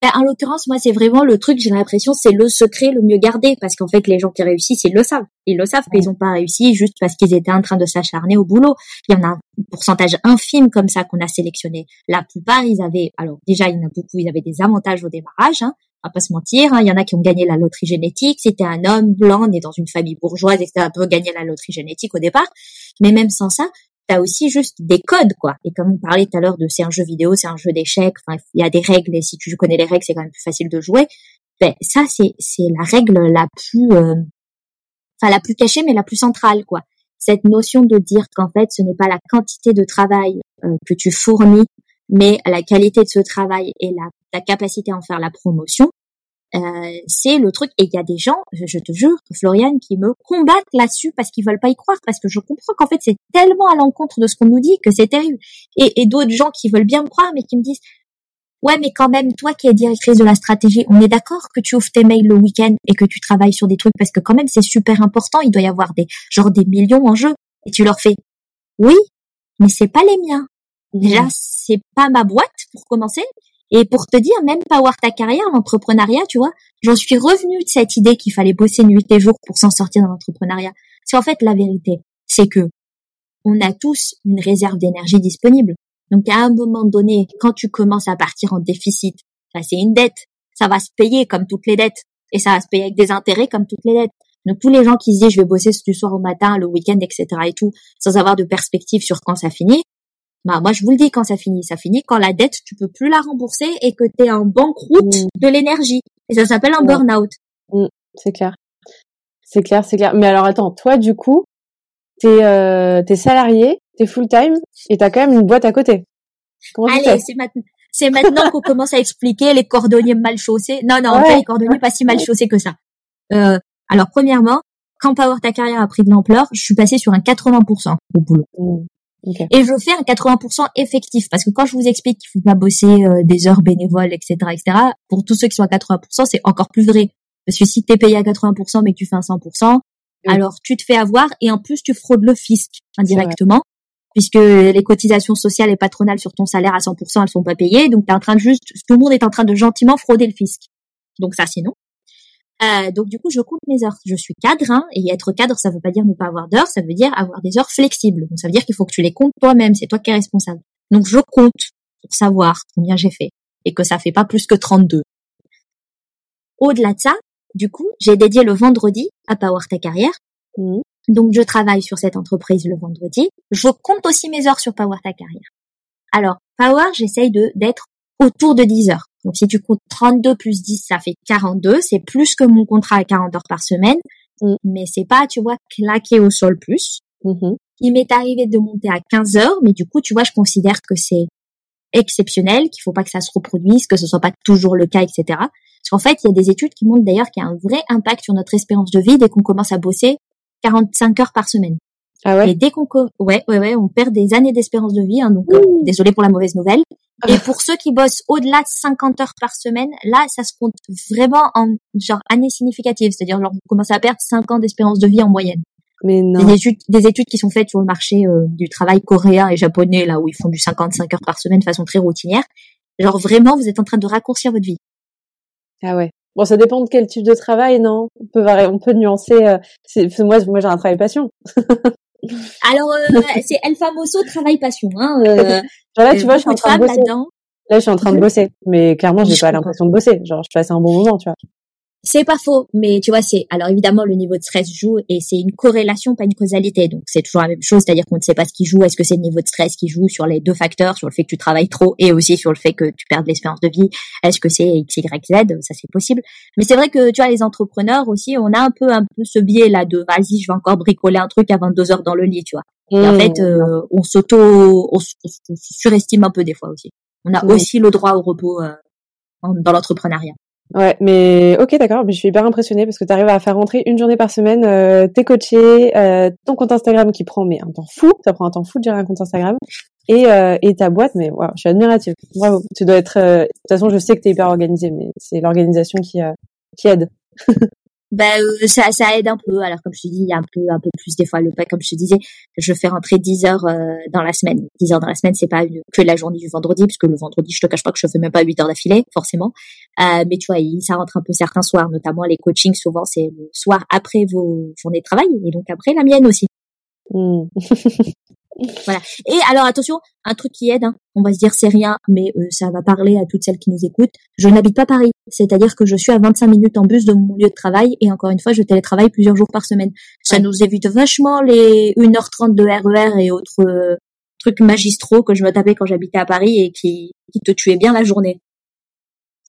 Ben, en l'occurrence, moi, c'est vraiment le truc, j'ai l'impression, c'est le secret le mieux gardé, parce qu'en fait, les gens qui réussissent, ils le savent. Ils le savent qu'ils n'ont pas réussi juste parce qu'ils étaient en train de s'acharner au boulot. Il y en a un pourcentage infime comme ça qu'on a sélectionné. La plupart, ils avaient, alors déjà, il y en a beaucoup, ils avaient des avantages au démarrage, hein, on va pas se mentir. hein. Il y en a qui ont gagné la loterie génétique. C'était un homme blanc, né dans une famille bourgeoise, etc. Un peu gagné la loterie génétique au départ. Mais même sans ça, t'as aussi juste des codes, quoi. Et comme on parlait tout à l'heure de c'est un jeu vidéo, c'est un jeu d'échecs, enfin, il y a des règles, et si tu connais les règles, c'est quand même plus facile de jouer. Ben, ça, c'est, c'est la règle la plus, euh, enfin, la plus cachée, mais la plus centrale, quoi. Cette notion de dire qu'en fait, ce n'est pas la quantité de travail euh, que tu fournis, mais la qualité de ce travail et la, ta capacité à en faire la promotion, euh, c'est le truc. Et il y a des gens, je, je te jure, Floriane, qui me combattent là-dessus parce qu'ils veulent pas y croire, parce que je comprends qu'en fait c'est tellement à l'encontre de ce qu'on nous dit que c'est terrible. Et, et d'autres gens qui veulent bien me croire, mais qui me disent, ouais, mais quand même, toi qui es directrice de la stratégie, on est d'accord que tu ouvres tes mails le week-end et que tu travailles sur des trucs parce que quand même c'est super important. Il doit y avoir des genre des millions en jeu. Et tu leur fais, oui, mais c'est pas les miens. Déjà, c'est pas ma boîte pour commencer. Et pour te dire, même Power ta carrière, l'entrepreneuriat, tu vois, j'en suis revenue de cette idée qu'il fallait bosser nuit et jour pour s'en sortir dans l'entrepreneuriat. Parce qu'en fait, la vérité, c'est que on a tous une réserve d'énergie disponible. Donc à un moment donné, quand tu commences à partir en déficit, ça c'est une dette, ça va se payer comme toutes les dettes et ça va se payer avec des intérêts comme toutes les dettes. Donc tous les gens qui se disent je vais bosser du soir au matin, le week-end, etc. et tout, sans avoir de perspective sur quand ça finit, bah moi je vous le dis quand ça finit, ça finit quand la dette tu peux plus la rembourser et que tu es en banqueroute Mm. de l'énergie et ça s'appelle un Ouais. burn-out. C'est clair. C'est clair, c'est clair. Mais alors attends, toi du coup, t'es euh, t'es salarié, t'es full time et t'as quand même une boîte à côté. Comment Allez, c'est maintenant c'est maintenant qu'on commence à expliquer les cordonniers mal chaussés. Non non, en Ouais. fait les cordonniers pas si mal chaussés que ça. Euh, alors premièrement, quand Power ta carrière a pris de l'ampleur, je suis passée sur un 80% au boulot. Et je fais un 80% effectif parce que quand je vous explique qu'il faut pas bosser euh, des heures bénévoles, etc., etc., pour tous ceux qui sont à 80%, c'est encore plus vrai. Parce que si t'es payé à 80% mais que tu fais un 100%, Oui. alors tu te fais avoir et en plus tu fraudes le fisc indirectement puisque les cotisations sociales et patronales sur ton salaire à 100%, elles sont pas payées. Donc t'es en train de juste, tout le monde est en train de gentiment frauder le fisc. Donc ça, c'est non. Euh, donc du coup, je compte mes heures. Je suis cadre, hein, et être cadre, ça veut pas dire ne pas avoir d'heures, ça veut dire avoir des heures flexibles. Donc ça veut dire qu'il faut que tu les comptes toi-même, c'est toi qui es responsable. Donc je compte pour savoir combien j'ai fait et que ça fait pas plus que 32. Au-delà de ça, du coup, j'ai dédié le vendredi à Power Ta Carrière. Mhm. Donc je travaille sur cette entreprise le vendredi. Je compte aussi mes heures sur Power Ta Carrière. Alors, Power, j'essaye de d'être autour de 10 heures. Donc si tu comptes 32 plus 10, ça fait 42. C'est plus que mon contrat à 40 heures par semaine. Mm. Mais c'est pas, tu vois, claqué au sol plus. Mhm. Il m'est arrivé de monter à 15 heures, mais du coup, tu vois, je considère que c'est exceptionnel, qu'il faut pas que ça se reproduise, que ce soit pas toujours le cas, etc. Parce qu'en fait, il y a des études qui montrent d'ailleurs qu'il y a un vrai impact sur notre espérance de vie dès qu'on commence à bosser 45 heures par semaine. Ah ouais. Et dès qu'on, ouais, ouais, ouais, on perd des années d'espérance de vie, hein, donc euh, désolé pour la mauvaise nouvelle. Et pour ceux qui bossent au-delà de 50 heures par semaine, là, ça se compte vraiment en genre années significatives, c'est-à-dire genre vous commencez à perdre 5 ans d'espérance de vie en moyenne. Mais non. Des études, des études qui sont faites sur le marché euh, du travail coréen et japonais, là où ils font du 55 heures par semaine de façon très routinière. Genre vraiment, vous êtes en train de raccourcir votre vie. Ah ouais. Bon, ça dépend de quel type de travail, non? On peut varier, on peut nuancer. Euh, moi, moi, j'ai un travail passion. Alors, euh, c'est El Famoso travail passion. Hein, euh, là, tu euh, vois, je suis en train de bosser. Là, je suis en train de bosser, mais clairement, j'ai pas l'impression de bosser. Genre, je passe un bon moment, tu vois. C'est pas faux, mais tu vois, c'est alors évidemment le niveau de stress joue et c'est une corrélation, pas une causalité. Donc c'est toujours la même chose, c'est-à-dire qu'on ne sait pas ce qui joue. Est-ce que c'est le niveau de stress qui joue sur les deux facteurs, sur le fait que tu travailles trop et aussi sur le fait que tu perds de l'espérance de vie? Est-ce que c'est X, Y, Z? Ça c'est possible. Mais c'est vrai que tu vois, les entrepreneurs aussi, on a un peu un peu ce biais là de vas-y, je vais encore bricoler un truc à 22 heures dans le lit, tu vois. Et en Mmh. fait, euh, on s'auto, on, surestime un peu des fois aussi. On a aussi le droit au repos euh, en- dans l'entrepreneuriat. Ouais, mais ok, d'accord. Mais je suis hyper impressionnée parce que tu arrives à faire rentrer une journée par semaine. Euh, t'es coaché, euh, ton compte Instagram qui prend mais un temps fou. Ça prend un temps fou de gérer un compte Instagram et euh, et ta boîte. Mais waouh, je suis admirative. Tu dois être. euh, De toute façon, je sais que t'es hyper organisée, mais c'est l'organisation qui euh, qui aide. Ben ça, ça aide un peu. Alors comme je te dis, il y a un peu un peu plus des fois le comme je te disais, je fais rentrer 10 heures euh, dans la semaine. 10 heures dans la semaine, c'est pas que la journée du vendredi parce que le vendredi, je te cache pas que je fais même pas 8 heures d'affilée forcément. Euh, mais tu vois, il- ça rentre un peu certains soirs, notamment les coachings souvent c'est le soir après vos journées de travail et donc après la mienne aussi. Mmh. Voilà. Et alors attention, un truc qui aide, hein, on va se dire c'est rien, mais euh, ça va parler à toutes celles qui nous écoutent. Je n'habite pas Paris, c'est-à-dire que je suis à 25 minutes en bus de mon lieu de travail et encore une fois, je télétravaille plusieurs jours par semaine. Ça Ouais. nous évite vachement les 1h30 de RER et autres euh, trucs magistraux que je me tapais quand j'habitais à Paris et qui, qui te tuaient bien la journée.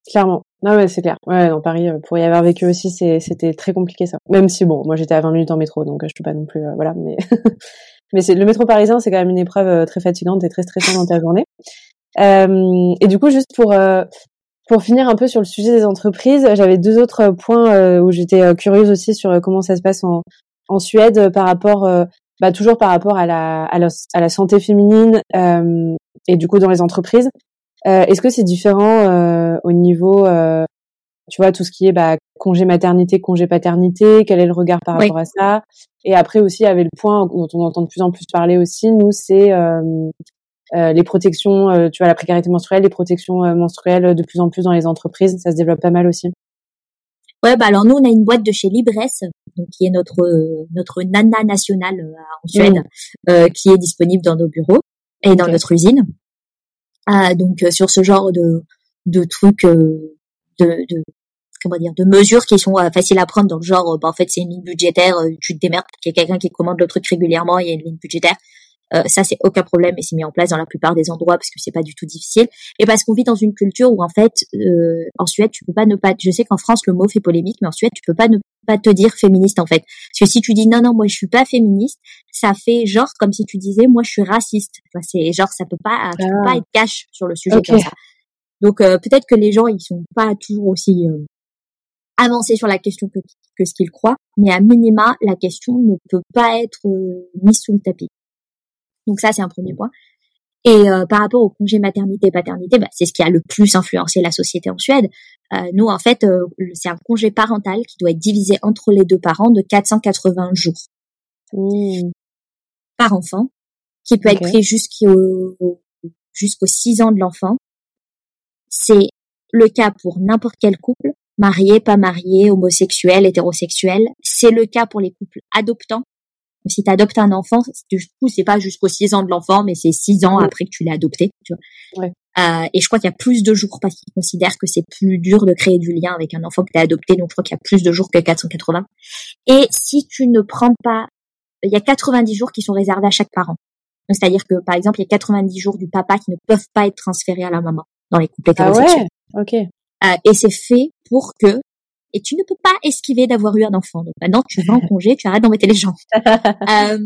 Clairement. Non, mais c'est clair. Ouais, dans Paris, euh, pour y avoir vécu aussi, c'était très compliqué ça. Même si bon, moi j'étais à 20 minutes en métro, donc euh, je peux pas non plus, euh, voilà. Mais, mais c'est le métro parisien, c'est quand même une épreuve très fatigante et très stressante dans ta journée. Euh, et du coup, juste pour euh, pour finir un peu sur le sujet des entreprises, j'avais deux autres points où j'étais curieuse aussi sur comment ça se passe en en Suède par rapport, bah toujours par rapport à la à la, à la santé féminine et du coup dans les entreprises. Euh, Est-ce que c'est différent euh, au niveau, euh, tu vois, tout ce qui est bah, congé maternité, congé paternité Quel est le regard par Oui. rapport à ça? Et après aussi, il y avait le point dont on entend de plus en plus parler aussi, nous, c'est euh, euh, les protections, euh, tu vois, la précarité menstruelle, les protections menstruelles de plus en plus dans les entreprises. Ça se développe pas mal aussi. Ouais, bah alors nous on a une boîte de chez Libresse, donc qui est notre notre nana nationale en Suède, euh, qui est disponible dans nos bureaux et dans notre usine. Ah, donc sur ce genre de de trucs de, de comment dire de mesures qui sont faciles à prendre dans le genre bah, en fait c'est une ligne budgétaire tu te démerdes qu'il y a quelqu'un qui commande le truc régulièrement il y a une ligne budgétaire euh, ça, c'est aucun problème et c'est mis en place dans la plupart des endroits parce que c'est pas du tout difficile. Et parce qu'on vit dans une culture où en fait, euh, en Suède, tu peux pas ne pas. Je sais qu'en France, le mot fait polémique, mais en Suède, tu peux pas ne pas te dire féministe en fait. Parce que si tu dis non, non, moi je suis pas féministe, ça fait genre comme si tu disais moi je suis raciste. Enfin, c'est genre ça peut pas, tu peux pas ah. être cash sur le sujet comme ça. Donc euh, peut-être que les gens ils sont pas toujours aussi euh, avancés sur la question que, que ce qu'ils croient, mais à minima la question ne peut pas être mise sous le tapis. Donc ça, c'est un premier point. Et euh, par rapport au congé maternité-paternité, bah, c'est ce qui a le plus influencé la société en Suède. Euh, nous, en fait, euh, c'est un congé parental qui doit être divisé entre les deux parents de 480 jours mmh. par enfant, qui peut être pris jusqu'au jusqu'aux 6 ans de l'enfant. C'est le cas pour n'importe quel couple, marié, pas marié, homosexuel, hétérosexuel. C'est le cas pour les couples adoptants si tu adoptes un enfant, du coup, c'est pas jusqu'aux 6 ans de l'enfant, mais c'est 6 ans après que tu l'as adopté. Tu vois. Ouais. Euh, et je crois qu'il y a plus de jours parce qu'ils considèrent que c'est plus dur de créer du lien avec un enfant que tu as adopté. Donc, je crois qu'il y a plus de jours que 480. Et si tu ne prends pas, il y a 90 jours qui sont réservés à chaque parent. C'est-à-dire que, par exemple, il y a 90 jours du papa qui ne peuvent pas être transférés à la maman dans les couples hétérosexuels. Ah ouais? ok. Euh, et c'est fait pour que et tu ne peux pas esquiver d'avoir eu un enfant. Donc maintenant, tu vas en congé, tu arrêtes d'embêter les gens. euh,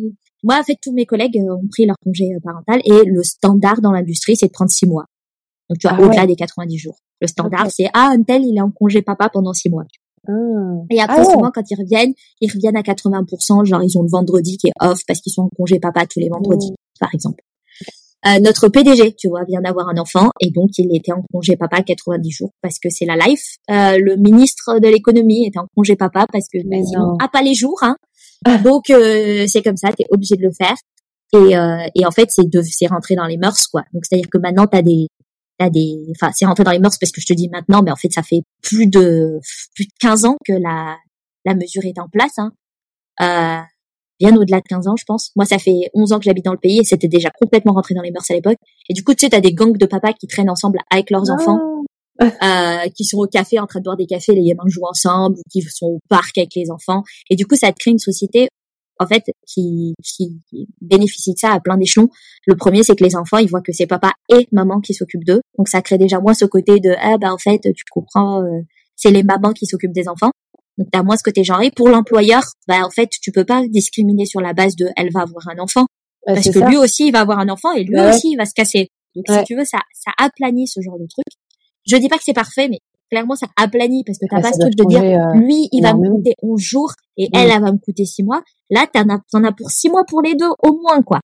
moi, en fait, tous mes collègues ont pris leur congé euh, parental et le standard dans l'industrie, c'est de prendre six mois. Donc tu vois, ah au-delà des 90 jours. Le standard, c'est ah un tel, il est en congé papa pendant six mois. Ah. Et après, ah souvent, quand ils reviennent, ils reviennent à 80%, genre ils ont le vendredi qui est off parce qu'ils sont en congé papa tous les vendredis, mmh. par exemple. Euh, notre PDG, tu vois, vient d'avoir un enfant et donc il était en congé papa 90 jours parce que c'est la life. Euh, le ministre de l'économie était en congé papa parce que mais sinon, a pas les jours. Hein. Ah. Donc euh, c'est comme ça, tu es obligé de le faire. Et, euh, et en fait, c'est de c'est rentré dans les mœurs quoi. Donc c'est à dire que maintenant t'as des t'as des enfin c'est rentré dans les mœurs parce que je te dis maintenant, mais en fait ça fait plus de plus de 15 ans que la la mesure est en place. Hein. Bien au-delà de 15 ans, je pense. Moi, ça fait 11 ans que j'habite dans le pays et c'était déjà complètement rentré dans les mœurs à l'époque. Et du coup, tu sais, t'as des gangs de papas qui traînent ensemble avec leurs ah. enfants, euh, qui sont au café en train de boire des cafés, les gamins jouent ensemble, ou qui sont au parc avec les enfants. Et du coup, ça te crée une société, en fait, qui, qui bénéficie de ça à plein d'échelons. Le premier, c'est que les enfants, ils voient que c'est papa et maman qui s'occupent d'eux. Donc, ça crée déjà moins ce côté de, ah, bah, en fait, tu comprends, euh, c'est les mamans qui s'occupent des enfants. Donc t'as moins ce côté genré. Pour l'employeur, bah en fait tu peux pas discriminer sur la base de elle va avoir un enfant parce que lui aussi il va avoir un enfant et lui aussi il va se casser. Donc si tu veux ça ça aplanit ce genre de truc. Je dis pas que c'est parfait mais clairement ça aplanit parce que t'as pas ce truc de dire euh, lui il va me coûter 11 jours et elle elle va me coûter 6 mois. Là t'en as t'en as pour 6 mois pour les deux au moins quoi.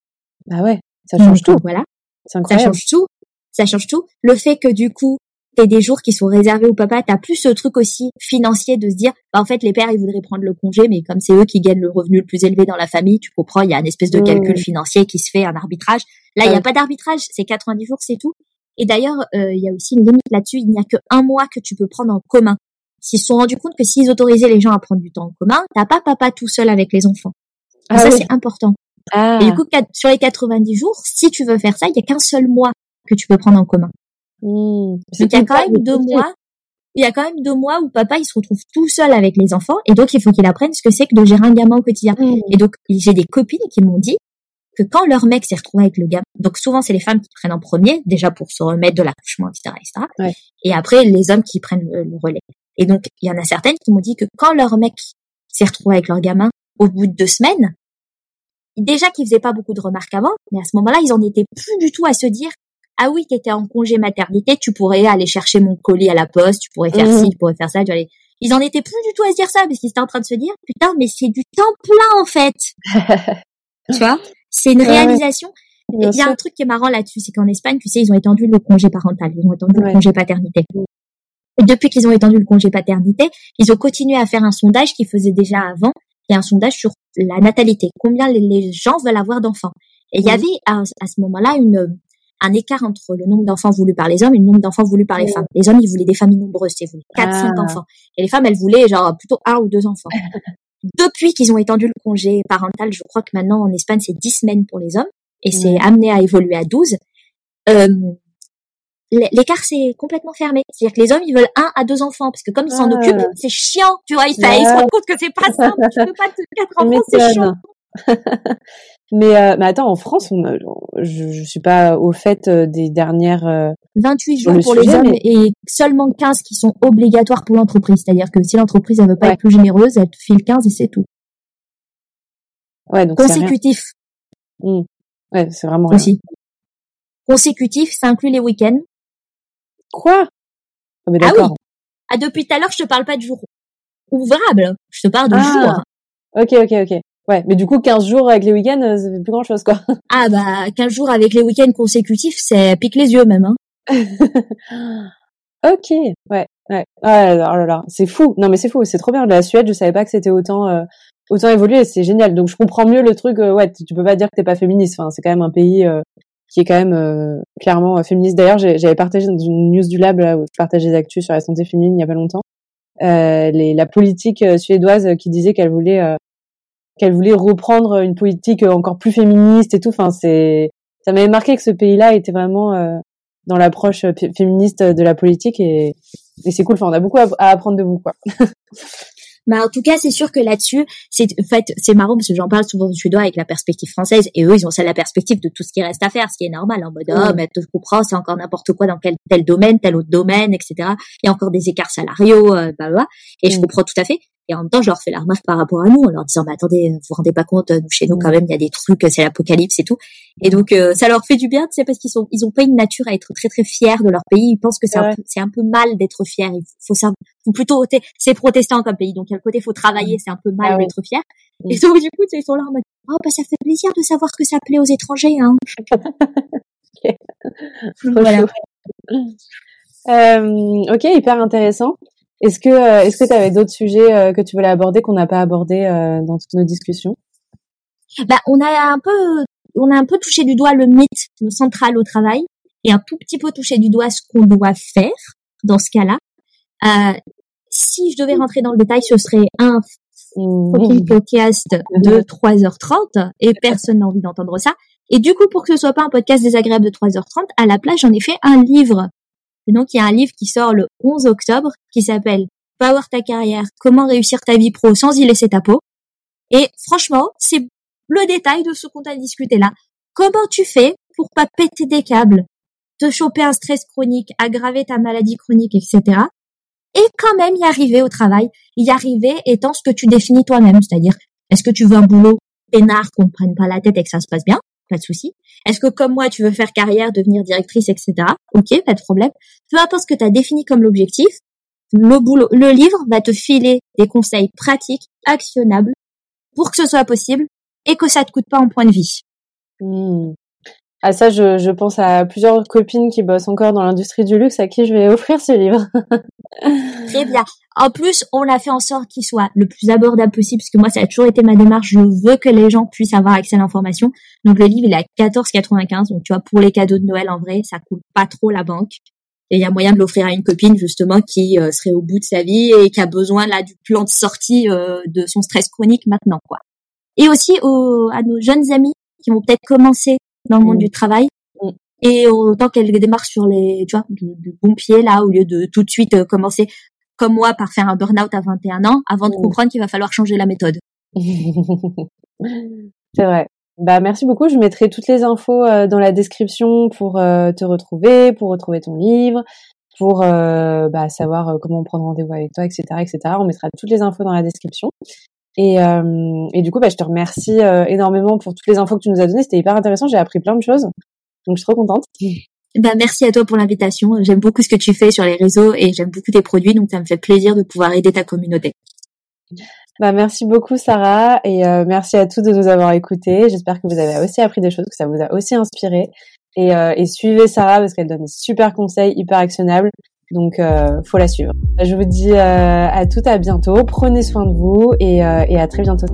Bah ouais, ça change tout. Voilà. Ça change tout. Ça change tout. Le fait que du coup t'as des jours qui sont réservés au papa, t'as plus ce truc aussi financier de se dire, bah, en fait, les pères, ils voudraient prendre le congé, mais comme c'est eux qui gagnent le revenu le plus élevé dans la famille, tu comprends, il y a une espèce de calcul financier qui se fait, un arbitrage. Là, il n'y a pas d'arbitrage, c'est 90 jours, c'est tout. Et d'ailleurs, euh, il y a aussi une limite là-dessus, il n'y a que un mois que tu peux prendre en commun. S'ils se sont rendus compte que s'ils autorisaient les gens à prendre du temps en commun, t'as pas papa tout seul avec les enfants. Ah, ça, c'est important. Ah. Et du coup, sur les 90 jours, si tu veux faire ça, il y a qu'un seul mois que tu peux prendre en commun. Mmh. il y a quand même deux mois. Il y a quand même deux mois où papa il se retrouve tout seul avec les enfants et donc il faut qu'il apprenne ce que c'est que de gérer un gamin au quotidien. Mmh. Et donc j'ai des copines qui m'ont dit que quand leur mec s'est retrouvé avec le gamin, donc souvent c'est les femmes qui prennent en premier déjà pour se remettre de l'accouchement etc etc. Et après les hommes qui prennent le, relais. Et donc il y en a certaines qui m'ont dit que quand leur mec s'est retrouvé avec leur gamin au bout de deux semaines, déjà qu'ils faisaient pas beaucoup de remarques avant, mais à ce moment-là ils en étaient plus du tout à se dire ah oui, t'étais en congé maternité, tu pourrais aller chercher mon colis à la poste, tu pourrais faire mmh. ci, tu pourrais faire ça. Ils en étaient plus du tout à se dire ça, parce qu'ils étaient en train de se dire, putain, mais c'est du temps plein en fait. tu vois, c'est une réalisation. Il y a un truc qui est marrant là-dessus, c'est qu'en Espagne, tu sais, ils ont étendu le congé parental, ils ont étendu le congé paternité. Et depuis qu'ils ont étendu le congé paternité, ils ont continué à faire un sondage qu'ils faisaient déjà avant, et un sondage sur la natalité, combien les, gens veulent avoir d'enfants. Et il y avait à ce moment-là une un écart entre le nombre d'enfants voulus par les hommes et le nombre d'enfants voulus par les femmes. Les hommes, ils voulaient des familles nombreuses, c'est quatre, cinq ah. enfants. Et les femmes, elles voulaient genre plutôt un ou deux enfants. Depuis qu'ils ont étendu le congé parental, je crois que maintenant en Espagne c'est dix semaines pour les hommes et c'est amené à évoluer à douze. Euh, l'écart c'est complètement fermé. C'est-à-dire que les hommes ils veulent un à deux enfants parce que comme ils s'en Ah. occupent, c'est chiant. Tu vois, ils, se rendent compte que c'est pas simple. tu peux pas te quatre enfants, c'est chiant. mais, euh, mais attends, en France, on je, je suis pas au fait euh, des dernières. euh, 28 Sur jours le pour les hommes mais- et seulement 15 qui sont obligatoires pour l'entreprise. C'est-à-dire que si l'entreprise elle veut pas Ouais. être plus généreuse, elle te file 15 et c'est tout. Ouais, donc. Consécutif Ouais, c'est vraiment rien. aussi. Consécutif, ça inclut les week-ends. Quoi? Ah, mais Ah oui. Ah, depuis tout à l'heure, je te parle pas de jours ouvrables. Je te parle de Ah. jours. Ok, ok, ok. Ouais, mais du coup, 15 jours avec les week-ends, euh, ça fait plus grand chose, quoi. Ah bah 15 jours avec les week-ends consécutifs, c'est pique les yeux même. Hein. ok, ouais, ouais. Ah, oh là là, c'est fou. Non, mais c'est fou, c'est trop bien. La Suède, je savais pas que c'était autant, euh, autant évolué, c'est génial. Donc, je comprends mieux le truc, euh, ouais, tu peux pas dire que t'es pas féministe. Enfin, c'est quand même un pays, euh, qui est quand même, euh, clairement euh, féministe. D'ailleurs, j'avais partagé dans une news du lab, là, où je partage des actus sur la santé féminine il y a pas longtemps, euh, les, la politique euh, suédoise euh, qui disait qu'elle voulait, euh, qu'elle voulait reprendre une politique euh, encore plus féministe et tout. Enfin, c'est, ça m'avait marqué que ce pays-là était vraiment euh, dans l'approche euh, fé- féministe de la politique et, et c'est cool. Enfin, on a beaucoup à, à apprendre de vous, quoi. Bah, en tout cas, c'est sûr que là-dessus, c'est en fait c'est marrant parce que j'en parle souvent aux Suédois avec la perspective française et eux ils ont ça la perspective de tout ce qui reste à faire, ce qui est normal en mode oh mais tu comprends c'est encore n'importe quoi dans quel tel domaine, tel autre domaine, etc. Il y a encore des écarts salariaux, euh, bah, bah, et je comprends tout à fait. Et en même temps, je leur fais la remarque par rapport à nous en leur disant bah attendez, vous vous rendez pas compte, nous chez nous quand même il y a des trucs, c'est l'apocalypse et tout. Et donc euh, ça leur fait du bien, tu sais, parce qu'ils sont ils ont pas une nature à être très très fiers de leur pays. Ils pensent que c'est un peu c'est un peu mal d'être fier. Il faut ça, faut plutôt c'est protestant comme pays, donc il y a le côté faut travailler, c'est un peu mal Ah oui. d'être fier. Mm. Et donc du coup, ils sont là en mode oh bah ça fait plaisir de savoir que ça plaît aux étrangers, hein. Voilà. chaud. Euh, ok, hyper intéressant. Est-ce que euh, est-ce que tu avais d'autres sujets euh, que tu voulais aborder qu'on n'a pas abordé dans toutes nos discussions? Bah on a un peu on a un peu touché du doigt le mythe, le central au travail, et un tout petit peu touché du doigt ce qu'on doit faire dans ce cas-là. Euh, si je devais rentrer dans le détail, ce serait un fucking podcast de 3h30 et personne n'a envie d'entendre ça. Et du coup, pour que ce soit pas un podcast désagréable de 3h30, à la place, j'en ai fait un livre. Et donc, il y a un livre qui sort le 11 octobre qui s'appelle Power ta carrière, comment réussir ta vie pro sans y laisser ta peau. Et franchement, c'est le détail de ce qu'on t'a discuté là. Comment tu fais pour pas péter des câbles, te choper un stress chronique, aggraver ta maladie chronique, etc. Et quand même y arriver au travail, y arriver étant ce que tu définis toi-même, c'est-à-dire est-ce que tu veux un boulot peinard qu'on ne prenne pas la tête et que ça se passe bien, pas de souci. Est-ce que comme moi tu veux faire carrière, devenir directrice, etc. Ok, pas de problème. Peu importe ce que tu as défini comme l'objectif, le boulot, le livre va te filer des conseils pratiques, actionnables, pour que ce soit possible et que ça te coûte pas en point de vie. Hmm. Ah ça, je, je pense à plusieurs copines qui bossent encore dans l'industrie du luxe à qui je vais offrir ce livre. Très bien. En plus, on a fait en sorte qu'il soit le plus abordable possible, parce que moi, ça a toujours été ma démarche. Je veux que les gens puissent avoir accès à l'information. Donc, le livre, il est à 14,95. Donc, tu vois, pour les cadeaux de Noël, en vrai, ça coûte pas trop la banque. Et il y a moyen de l'offrir à une copine, justement, qui euh, serait au bout de sa vie et qui a besoin, là, du plan de sortie euh, de son stress chronique maintenant, quoi. Et aussi aux, à nos jeunes amis qui vont peut-être commencer dans le monde Mm. du travail. Mm. Et autant qu'elles démarrent sur les, tu vois, du, du bon pied, là, au lieu de tout de suite euh, commencer comme moi par faire un burn-out à 21 ans avant de Mm. comprendre qu'il va falloir changer la méthode. c'est vrai. Bah merci beaucoup. Je mettrai toutes les infos euh, dans la description pour euh, te retrouver, pour retrouver ton livre, pour euh, bah, savoir comment prendre rendez-vous avec toi, etc., etc. On mettra toutes les infos dans la description. Et, euh, et du coup, bah, je te remercie euh, énormément pour toutes les infos que tu nous as données. C'était hyper intéressant. J'ai appris plein de choses. Donc, je suis trop contente. Ben, merci à toi pour l'invitation. J'aime beaucoup ce que tu fais sur les réseaux et j'aime beaucoup tes produits, donc ça me fait plaisir de pouvoir aider ta communauté. Bah, merci beaucoup, Sarah. Et euh, merci à tous de nous avoir écoutés. J'espère que vous avez aussi appris des choses, que ça vous a aussi inspiré. Et, euh, et suivez Sarah parce qu'elle donne des super conseils, hyper actionnables. Donc, euh, faut la suivre. Je vous dis euh, à toutes à bientôt. Prenez soin de vous et, euh, et à très bientôt.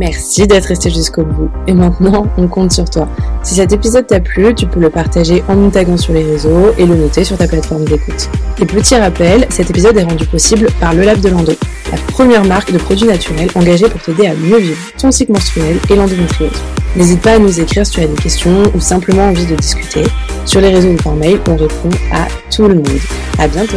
Merci d'être resté jusqu'au bout. Et maintenant, on compte sur toi. Si cet épisode t'a plu, tu peux le partager en nous taguant sur les réseaux et le noter sur ta plateforme d'écoute. Et petit rappel, cet épisode est rendu possible par Le Lab de Lando, la première marque de produits naturels engagée pour t'aider à mieux vivre ton cycle menstruel et l'endométriose. N'hésite pas à nous écrire si tu as des questions ou simplement envie de discuter Sur les réseaux ou par mail, on répond à tout le monde. À bientôt